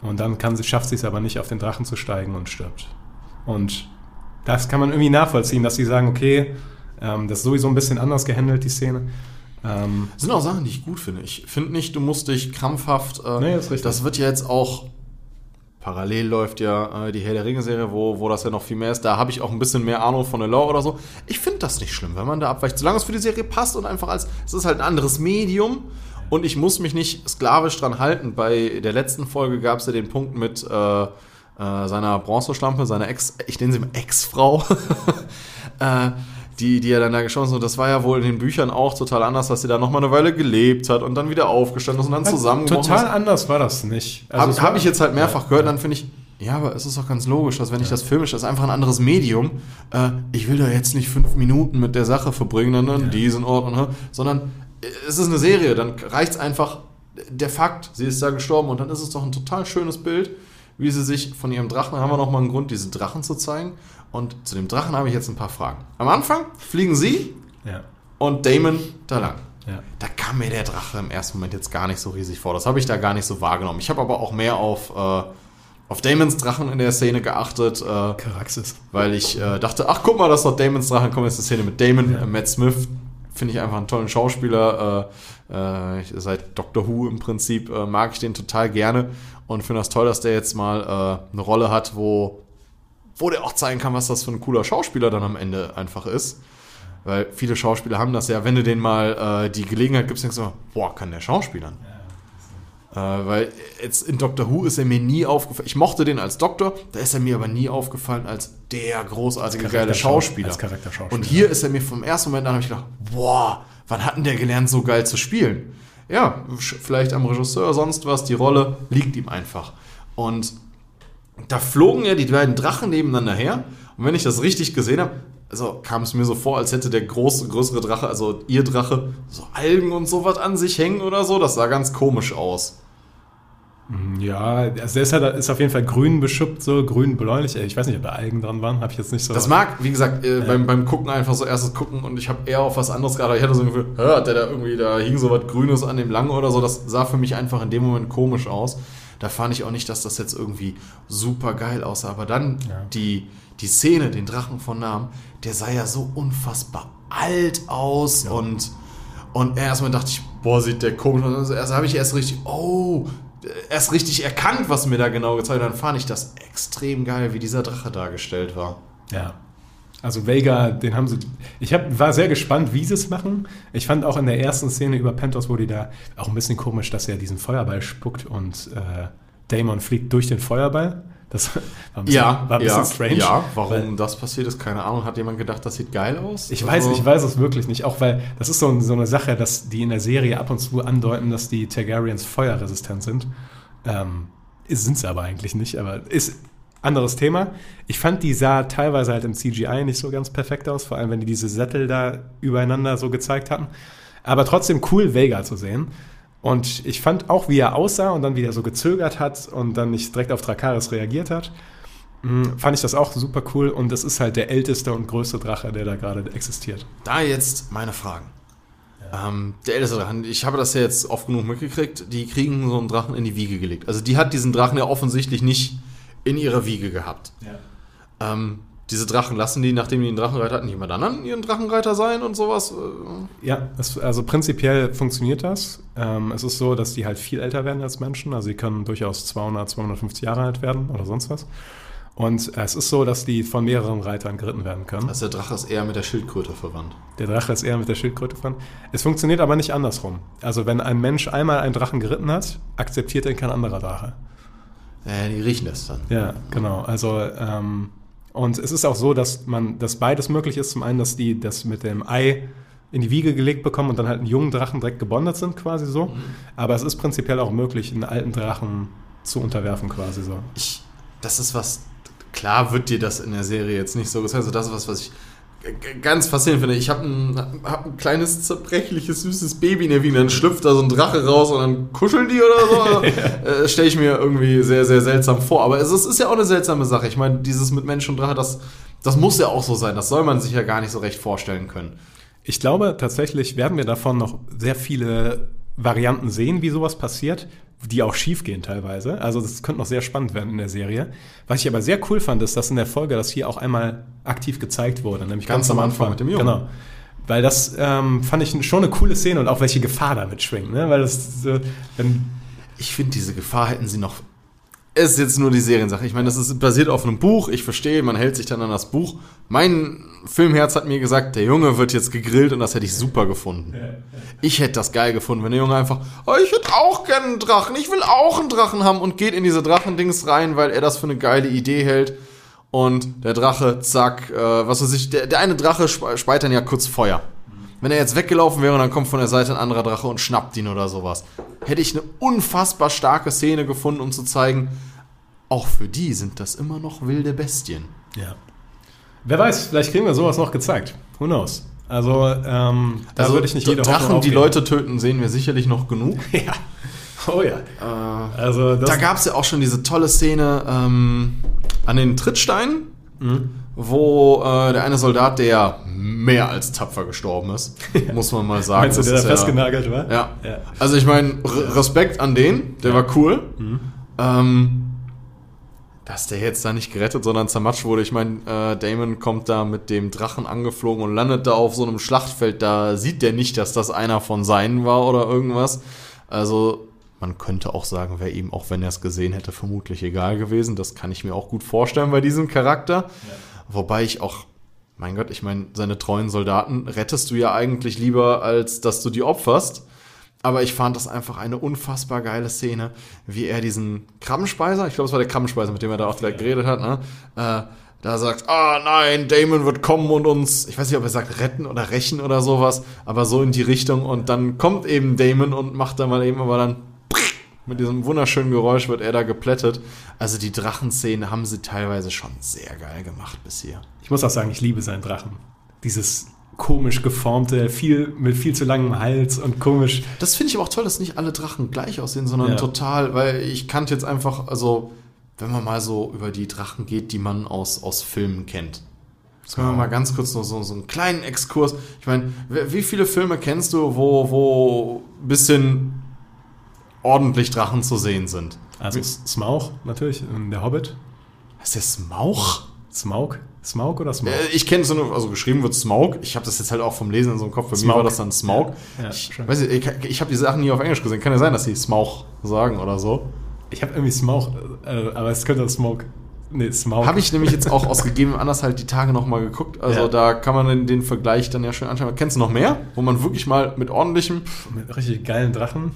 Und dann kann sie, schafft sie es aber nicht, auf den Drachen zu steigen und stirbt. Und das kann man irgendwie nachvollziehen, dass sie sagen, okay, ähm, das ist sowieso ein bisschen anders gehandelt, die Szene. Ähm, Das sind auch Sachen, die ich gut finde. Ich finde nicht, du musst dich krampfhaft. Äh, Nee, ist richtig. Das wird ja jetzt auch. Parallel läuft ja äh, die Herr der Ringe-Serie, wo, wo das ja noch viel mehr ist. Da habe ich auch ein bisschen mehr Ahnung von der Lore oder so. Ich finde das nicht schlimm, wenn man da abweicht. Solange es für die Serie passt und einfach als. Es ist halt ein anderes Medium und ich muss mich nicht sklavisch dran halten. Bei der letzten Folge gab es ja den Punkt mit äh, äh, seiner Bronzeschlampe, seiner Ex. Ich nenne sie mal Ex-Frau. äh, die, die er dann da geschossen hat. Und das war ja wohl in den Büchern auch total anders, dass sie da nochmal eine Weile gelebt hat und dann wieder aufgestanden ist und dann zusammengebrochen total ist. anders war das nicht. Also Habe hab ich jetzt halt mehrfach gehört, dann finde ich, ja, aber es ist doch ganz logisch, dass wenn ich das filmisch, das ist einfach ein anderes Medium. Äh, ich will da jetzt nicht fünf Minuten mit der Sache verbringen, dann diesen Ort, und, sondern äh, es ist eine Serie, dann reicht es einfach der Fakt, sie ist da gestorben und dann ist es doch ein total schönes Bild, wie sie sich von ihrem Drachen, haben wir nochmal einen Grund, diesen Drachen zu zeigen. Und zu dem Drachen habe ich jetzt ein paar Fragen. Am Anfang fliegen sie Ja, und Damon da lang. ja. Da kam mir der Drache im ersten Moment jetzt gar nicht so riesig vor. Das habe ich da gar nicht so wahrgenommen. Ich habe aber auch mehr auf, äh, auf Damons Drachen in der Szene geachtet, äh, Karaxis. weil ich äh, dachte, ach guck mal, das ist doch Damons Drachen. Kommt jetzt eine Szene mit Damon. Ja. Äh, Matt Smith finde ich einfach einen tollen Schauspieler. Äh, äh, seit Doctor Who im Prinzip mag ich den total gerne und finde das toll, dass der jetzt mal eine Rolle hat, wo, wo der auch zeigen kann, was das für ein cooler Schauspieler dann am Ende einfach ist. Weil viele Schauspieler haben das ja, wenn du denen mal äh, die Gelegenheit gibst, denkst du immer, boah, kann der Schauspielern. Äh, weil jetzt in Doctor Who ist er mir nie aufgefallen. Ich mochte den als Doktor, da ist er mir aber nie aufgefallen als der großartige, Als geile Schauspieler. als Charakterschauspieler. Und hier ist er mir vom ersten Moment an, habe ich gedacht, boah, wann hat denn der gelernt, so geil zu spielen? Ja, vielleicht am Regisseur, sonst was, die Rolle liegt ihm einfach. Und da flogen ja die beiden Drachen nebeneinander her. Und wenn ich das richtig gesehen habe, also kam es mir so vor, als hätte der große, größere Drache, also ihr Drache, so Algen und sowas an sich hängen oder so. Das sah ganz komisch aus. Ja, also der ist, halt, ist auf jeden Fall grün beschuppt, so grün bläulich. Ich weiß nicht, ob da Algen dran waren, habe ich jetzt nicht so. Das mag, wie gesagt, äh, beim, beim Gucken einfach so erstes Gucken und ich habe eher auf was anderes gerade. Ich hatte so ein Gefühl, hat der da irgendwie, da hing so was Grünes an dem Langen oder so. Das sah für mich einfach in dem Moment komisch aus. Da fand ich auch nicht, dass das jetzt irgendwie super geil aussah. Aber dann Ja. die, die Szene, den Drachen von Namen, der sah ja so unfassbar alt aus und Und erstmal dachte ich, boah, sieht der komisch aus. Also erst habe ich erst richtig, oh, erst richtig erkannt, was mir da genau gezeigt hat. Dann fand ich das extrem geil, wie dieser Drache dargestellt war. Ja. Also Vega, den haben sie. Ich hab, war sehr gespannt, wie sie es machen. Ich fand auch in der ersten Szene über Pentos, wo die da auch ein bisschen komisch, dass er diesen Feuerball spuckt und äh, Damon fliegt durch den Feuerball. Das war ein bisschen, Ja, war ein bisschen ja, strange. ja. Warum weil- das passiert ist, keine Ahnung. Hat jemand gedacht, das sieht geil aus? Ich weiß, Also- ich weiß es wirklich nicht. Auch weil das ist so, so eine Sache, dass die in der Serie ab und zu andeuten, dass die Targaryens feuerresistent sind. Ähm, sind sie aber eigentlich nicht, aber ist anderes Thema. Ich fand, die sah teilweise halt im CGI nicht so ganz perfekt aus, vor allem wenn die diese Sättel da übereinander so gezeigt hatten. Aber trotzdem cool, Vega zu sehen. Und ich fand auch, wie er aussah und dann wie er so gezögert hat und dann nicht direkt auf Drakaris reagiert hat, mh, fand ich das auch super cool. Und das ist halt der älteste und größte Drache, der da gerade existiert. Da jetzt meine Fragen. Ähm, der älteste Drachen, ich habe das ja jetzt oft genug mitgekriegt, die kriegen so einen Drachen in die Wiege gelegt. Also die hat diesen Drachen ja offensichtlich nicht in ihrer Wiege gehabt. Ähm, diese Drachen lassen die, nachdem die einen Drachenreiter hatten, jemand anderen ihren Drachenreiter sein und sowas? Äh, Ja, es, also prinzipiell funktioniert das. Ähm, es ist so, dass die halt viel älter werden als Menschen. Also sie können durchaus 200, 250 Jahre alt werden oder sonst was. Und es ist so, dass die von mehreren Reitern geritten werden können. Also der Drache ist eher mit der Schildkröte verwandt. Der Drache ist eher mit der Schildkröte dran. Es funktioniert aber nicht andersrum. Also wenn ein Mensch einmal einen Drachen geritten hat, akzeptiert ihn kein anderer Drache. Äh, die riechen das dann. Ja, genau. Also ähm, und es ist auch so, dass man, dass beides möglich ist. Zum einen, dass die das mit dem Ei in die Wiege gelegt bekommen und dann halt einen jungen Drachen direkt gebondet sind, quasi so. Aber es ist prinzipiell auch möglich, einen alten Drachen zu unterwerfen, quasi so. ich, das ist was, klar wird dir das in der Serie jetzt nicht so gezeigt, also das ist was, was ich ganz faszinierend finde. Ich habe ein, hab ein kleines, zerbrechliches, süßes Baby in der Wiege, dann schlüpft da so ein Drache raus und dann kuscheln die oder so. äh, Stelle ich mir irgendwie sehr, sehr seltsam vor. Aber es ist, ist ja auch eine seltsame Sache. Ich meine, dieses mit Mensch und Drache, das, das muss ja auch so sein. Das soll man sich ja gar nicht so recht vorstellen können. Ich glaube, tatsächlich werden wir davon noch sehr viele Varianten sehen, wie sowas passiert, die auch schief gehen teilweise. Also das könnte noch sehr spannend werden in der Serie. Was ich aber sehr cool fand, ist, dass in der Folge das hier auch einmal aktiv gezeigt wurde, nämlich Ganz am Anfang mit dem Jungen. Genau. Weil das ähm, fand ich schon eine coole Szene und auch welche Gefahr damit schwingt. Ne? Weil das, wenn, Ich finde, diese Gefahr hätten sie noch. Es ist jetzt nur die Seriensache. Ich meine, das ist basiert auf einem Buch. Ich verstehe, man hält sich dann an das Buch. Mein Filmherz hat mir gesagt, der Junge wird jetzt gegrillt und das hätte ich super gefunden. Ich hätte das geil gefunden, wenn der Junge einfach, oh, ich hätte auch gerne einen Drachen, ich will auch einen Drachen haben und geht in diese Drachendings rein, weil er das für eine geile Idee hält. Und der Drache, zack, äh, was weiß ich, der, der eine Drache spe- speit dann ja kurz Feuer. Wenn er jetzt weggelaufen wäre und dann kommt von der Seite ein anderer Drache und schnappt ihn oder sowas, hätte ich eine unfassbar starke Szene gefunden, um zu zeigen, auch für die sind das immer noch wilde Bestien. ja. Wer weiß, vielleicht kriegen wir sowas noch gezeigt. Who knows? Also, ähm, da würde ich nicht jede Drachen, Hoffnung die. Leute töten, sehen wir sicherlich noch genug. Ja. Oh ja. also das, Da gab es ja auch schon diese tolle Szene ähm, an den Trittsteinen, Mhm. Wo äh, der eine Soldat, der ja mehr als tapfer gestorben ist, muss man mal sagen. meinst du, der da ja- festgenagelt war? Ja. Ja. Also ich meine, Respekt an den, der war cool. Mhm. Ähm, dass der jetzt da nicht gerettet, sondern zermatscht wurde. Ich meine, äh, Damon kommt da mit dem Drachen angeflogen und landet da auf so einem Schlachtfeld. Da sieht der nicht, dass das einer von seinen war oder irgendwas. Also man könnte auch sagen, wäre ihm, auch wenn er es gesehen hätte, vermutlich egal gewesen. Das kann ich mir auch gut vorstellen bei diesem Charakter. Wobei ich auch, mein Gott, ich meine, seine treuen Soldaten rettest du ja eigentlich lieber, als dass du die opferst. Aber ich fand das einfach eine unfassbar geile Szene, wie er diesen Krabbenspeiser, ich glaube, es war der Krabbenspeiser, mit dem er da auch direkt geredet hat, ne? Äh, da sagt, ah nein, Damon wird kommen und uns, ich weiß nicht, ob er sagt retten oder rächen oder sowas, aber so in die Richtung. Und dann kommt eben Damon und macht da mal eben aber dann mit diesem wunderschönen Geräusch wird er da geplättet. Also die Drachenszene haben sie teilweise schon sehr geil gemacht bis hier. Ich muss auch sagen, ich liebe seinen Drachen. Dieses komisch geformte, viel mit viel zu langem Hals und komisch. Das finde ich aber auch toll, dass nicht alle Drachen gleich aussehen, sondern Ja. total, weil ich kannte jetzt einfach, also wenn man mal so über die Drachen geht, die man aus, aus Filmen kennt. Jetzt können wir mal ganz kurz noch so, so einen kleinen Exkurs. Ich meine, wie viele Filme kennst du, wo, wo ein bisschen ordentlich Drachen zu sehen sind? Also Smaug natürlich, ähm, der Hobbit. Ist der Smaug? Smaug? Smaug oder Smaug? Äh, Ich kenne so eine, also geschrieben wird Smaug. Ich habe das jetzt halt auch vom Lesen in so einem Kopf. Für mich Smaug. war das dann Smaug. Ja, ja, ich weiß nicht, ich, ich habe die Sachen nie auf Englisch gesehen. Kann ja sein, dass sie Smaug sagen oder so. Ich habe irgendwie Smaug, äh, aber es könnte Smoke. Nee, Smaug. Habe ich nämlich jetzt auch aus gegebenem Anlass halt die Tage nochmal geguckt. Also Ja. da kann man den, den Vergleich dann ja schön anschauen. Kennst du noch mehr? Wo man wirklich mal mit ordentlichem. Mit richtig geilen Drachen?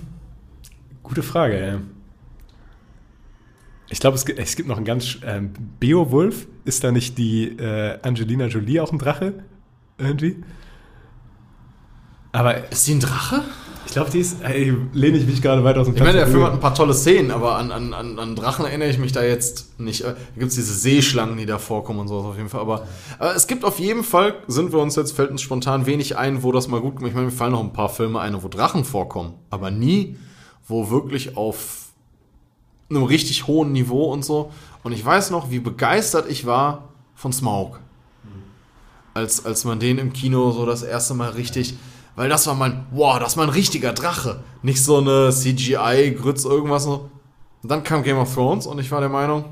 Gute Frage, ey. Ich glaube, es gibt, es gibt noch einen ganz. Ähm, Beowulf, ist da nicht die äh, Angelina Jolie auch ein Drache? Irgendwie? Aber Ist die ein Drache? ich glaube, die ist. Ey, lehne ich mich gerade weit aus dem Ich meine, der Film hat ein paar tolle Szenen, aber an, an, an, Drachen erinnere ich mich da jetzt nicht. Äh, Da gibt es diese Seeschlangen, die da vorkommen und sowas auf jeden Fall. Aber, aber es gibt auf jeden Fall, sind wir uns jetzt, fällt uns spontan wenig ein, wo das mal gut Ich meine, mir fallen noch ein paar Filme ein, wo Drachen vorkommen. Aber nie, wo wirklich auf einem richtig hohen Niveau und so. Und ich weiß noch, wie begeistert ich war von Smaug. Als, als man den im Kino so das erste Mal richtig. Weil das war mein, wow, das war ein richtiger Drache. Nicht so eine CGI-Grütz, irgendwas so. Und dann kam Game of Thrones und ich war der Meinung,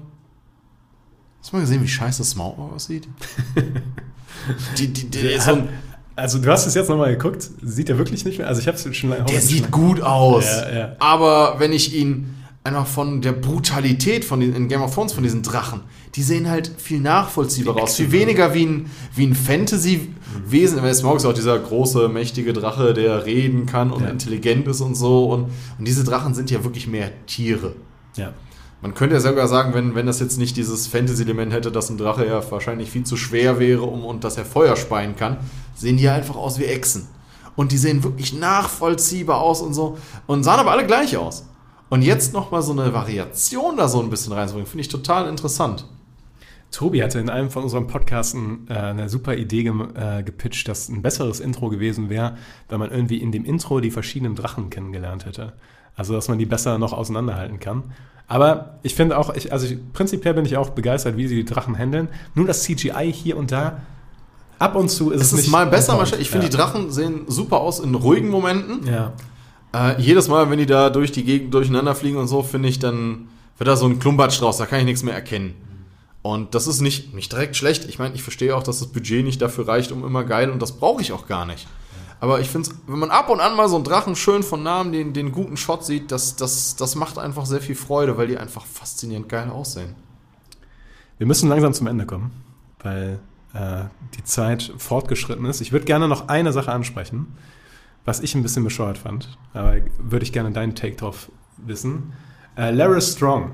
hast du mal gesehen, wie scheiße Smaug aussieht? die, die, die, Der so ein, also, du hast es jetzt nochmal geguckt. Sieht er wirklich nicht mehr? Also, ich habe es schon lange. der sieht gut aus. Ja, ja. Aber wenn ich ihn einfach von der Brutalität von den, in Game of Thrones von diesen Drachen, die sehen halt viel nachvollziehbarer aus. Viel weniger wie ein, wie ein Fantasy-Wesen. Weil Smaug ist auch dieser große, mächtige Drache, der reden kann und Ja. intelligent ist und so. Und, und diese Drachen sind ja wirklich mehr Tiere. Ja. Man könnte ja sogar sagen, wenn, wenn das jetzt nicht dieses Fantasy-Element hätte, dass ein Drache ja wahrscheinlich viel zu schwer wäre um, und dass er Feuer speien kann, sehen die ja einfach aus wie Echsen. Und die sehen wirklich nachvollziehbar aus und so. Und sahen aber alle gleich aus. Und jetzt nochmal so eine Variation da so ein bisschen reinzubringen, finde ich total interessant. Tobi hatte in einem von unseren Podcasten äh, eine super Idee gem- äh, gepitcht, dass ein besseres Intro gewesen wäre, wenn man irgendwie in dem Intro die verschiedenen Drachen kennengelernt hätte. Also, dass man die besser noch auseinanderhalten kann. Aber ich finde auch, ich, also ich, prinzipiell bin ich auch begeistert, wie sie die Drachen handeln. Nur das CGI hier und da, ab und zu ist es, Es ist nicht mal besser, mal. Ich finde, ja. die Drachen sehen super aus in ruhigen Momenten. Ja. Äh, jedes Mal, wenn die da durch die Gegend durcheinander fliegen und so, finde ich, dann wird da so ein Klumpatsch draus, da kann ich nichts mehr erkennen. Und das ist nicht, nicht direkt schlecht. Ich meine, ich verstehe auch, dass das Budget nicht dafür reicht, um immer geil, und das brauche ich auch gar nicht. Aber ich finde wenn man ab und an mal so einen Drachen schön von Namen den, den guten Shot sieht, das, das, das macht einfach sehr viel Freude, weil die einfach faszinierend geil aussehen. Wir müssen langsam zum Ende kommen, weil äh, die Zeit fortgeschritten ist. Ich würde gerne noch eine Sache ansprechen, was ich ein bisschen bescheuert fand, aber würde ich gerne deinen Take drauf wissen. Äh, Laris Strong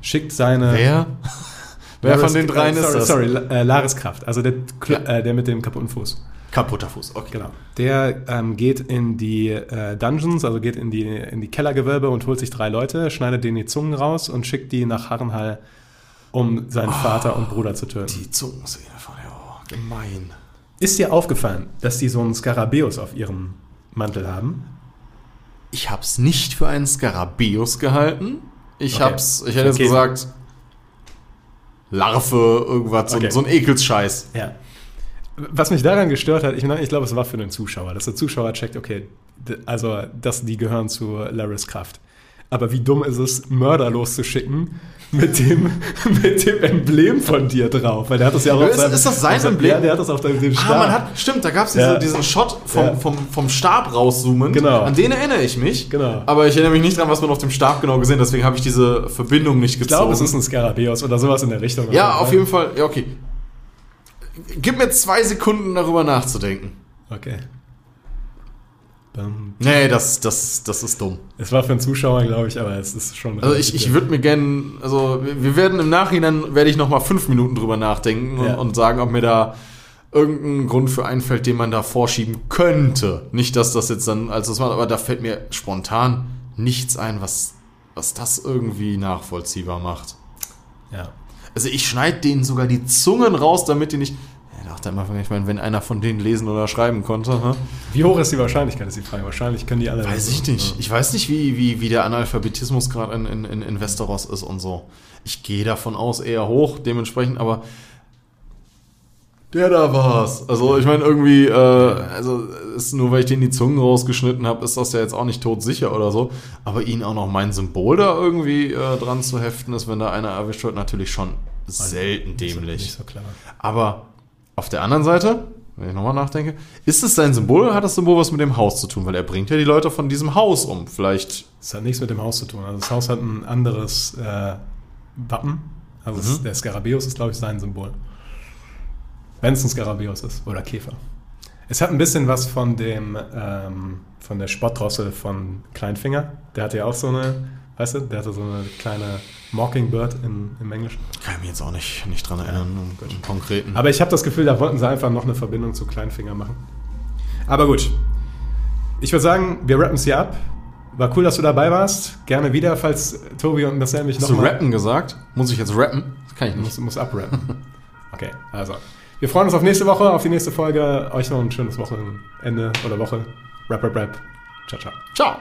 schickt seine. Wer? Wer von den dreien äh, sorry, ist das? Sorry, äh, Laris Kraft, also der, äh, der mit dem kaputten Fuß. Kaputter Fuß, okay. Genau. Der ähm, geht in die äh, Dungeons, also geht in die, in die Kellergewölbe und holt sich drei Leute, schneidet denen die Zungen raus und schickt die nach Harrenhal, um seinen Vater und Bruder zu töten. Die Zungenszene von der, oh, gemein. Ist dir aufgefallen, dass die so einen Skarabäus auf ihrem Mantel haben? Ich hab's nicht für einen Skarabäus gehalten. Ich Okay. hab's, ich hätte Okay. gesagt, Larve, irgendwas, so, Okay. so ein Ekelsscheiß. Ja. Was mich daran gestört hat, ich, meine, ich glaube, es war für den Zuschauer, dass der Zuschauer checkt, okay, also, dass die gehören zu Laris Kraft. Aber wie dumm ist es, Mörder loszuschicken mit dem, mit dem Emblem von dir drauf? Weil der hat das ja auch Ja, auf ist- seinem, ist das sein seinem- Emblem? Ja, der hat das auf dem Ah, Stab. man hat, stimmt, da gab's diese, Ja. diesen Shot vom, Ja. vom, vom Stab rauszoomen. Genau. An den erinnere ich mich. Genau. Aber ich erinnere mich nicht dran, was man auf dem Stab genau gesehen hat, deswegen habe ich diese Verbindung nicht ich gezogen. glaube, es ist ein Skarabäus oder sowas in der Richtung. ja, auf jeden Fall. Ja, okay. Gib mir zwei Sekunden darüber nachzudenken. Okay. Bam. Nee, das, das, das ist dumm. Es war für einen Zuschauer, glaube ich, aber es ist schon. Also ich, ich würde mir gerne, also wir werden im Nachhinein, werde ich noch mal fünf Minuten drüber nachdenken und, Ja. und sagen, ob mir da irgendein Grund für einfällt, den man da vorschieben könnte. Nicht, dass das jetzt dann als das macht, aber da fällt mir spontan nichts ein, was, was das irgendwie nachvollziehbar macht. Ja. Also ich schneide denen sogar die Zungen raus, damit die nicht. Ja, dachte am Anfang, ich meine, wenn einer von denen lesen oder schreiben konnte, ne? Wie hoch ist die Wahrscheinlichkeit, ist die Frage. Wahrscheinlich können die alle. Weiß ich nicht. Ich weiß nicht, wie, wie, wie der Analphabetismus gerade in, in, in, in Westeros ist und so. Ich gehe davon aus eher hoch, dementsprechend, aber der da war's. Also ich meine irgendwie, äh, also ist nur weil ich den die Zungen rausgeschnitten habe, ist das ja jetzt auch nicht todsicher oder so. Aber ihn auch noch mein Symbol da irgendwie äh, dran zu heften, ist, wenn da einer erwischt wird, natürlich schon selten Nicht so- dämlich. Nicht so clever. Aber auf der anderen Seite, wenn ich nochmal nachdenke, ist es sein Symbol oder hat das Symbol was mit dem Haus zu tun? Weil er bringt ja die Leute von diesem Haus um. Vielleicht. Das hat nichts mit dem Haus zu tun. Also das Haus hat ein anderes äh, Wappen. Also es, der Skarabäus ist, glaube ich, sein Symbol. Wenn es ein Skarabäus ist oder Käfer. Es hat ein bisschen was von dem ähm, von der Spottdrossel von Kleinfinger. Der hatte ja auch so eine, weißt du, der hatte so eine kleine Mockingbird in, im Englischen. Kann ich mich jetzt auch nicht, nicht dran erinnern, um, im Konkreten. Aber ich habe das Gefühl, da wollten sie einfach noch eine Verbindung zu Kleinfinger machen. Aber gut. Ich würde sagen, wir rappen es hier ab. War cool, dass du dabei warst. Gerne wieder, falls Tobi und Marcel mich Hast noch du mal- rappen gesagt? Muss ich jetzt rappen? Das kann ich nicht. Muss, muss abrappen. Okay, also. Wir freuen uns auf nächste Woche, auf die nächste Folge. Euch noch ein schönes Wochenende oder Woche. Rap, rap, rap. Ciao, ciao. Ciao.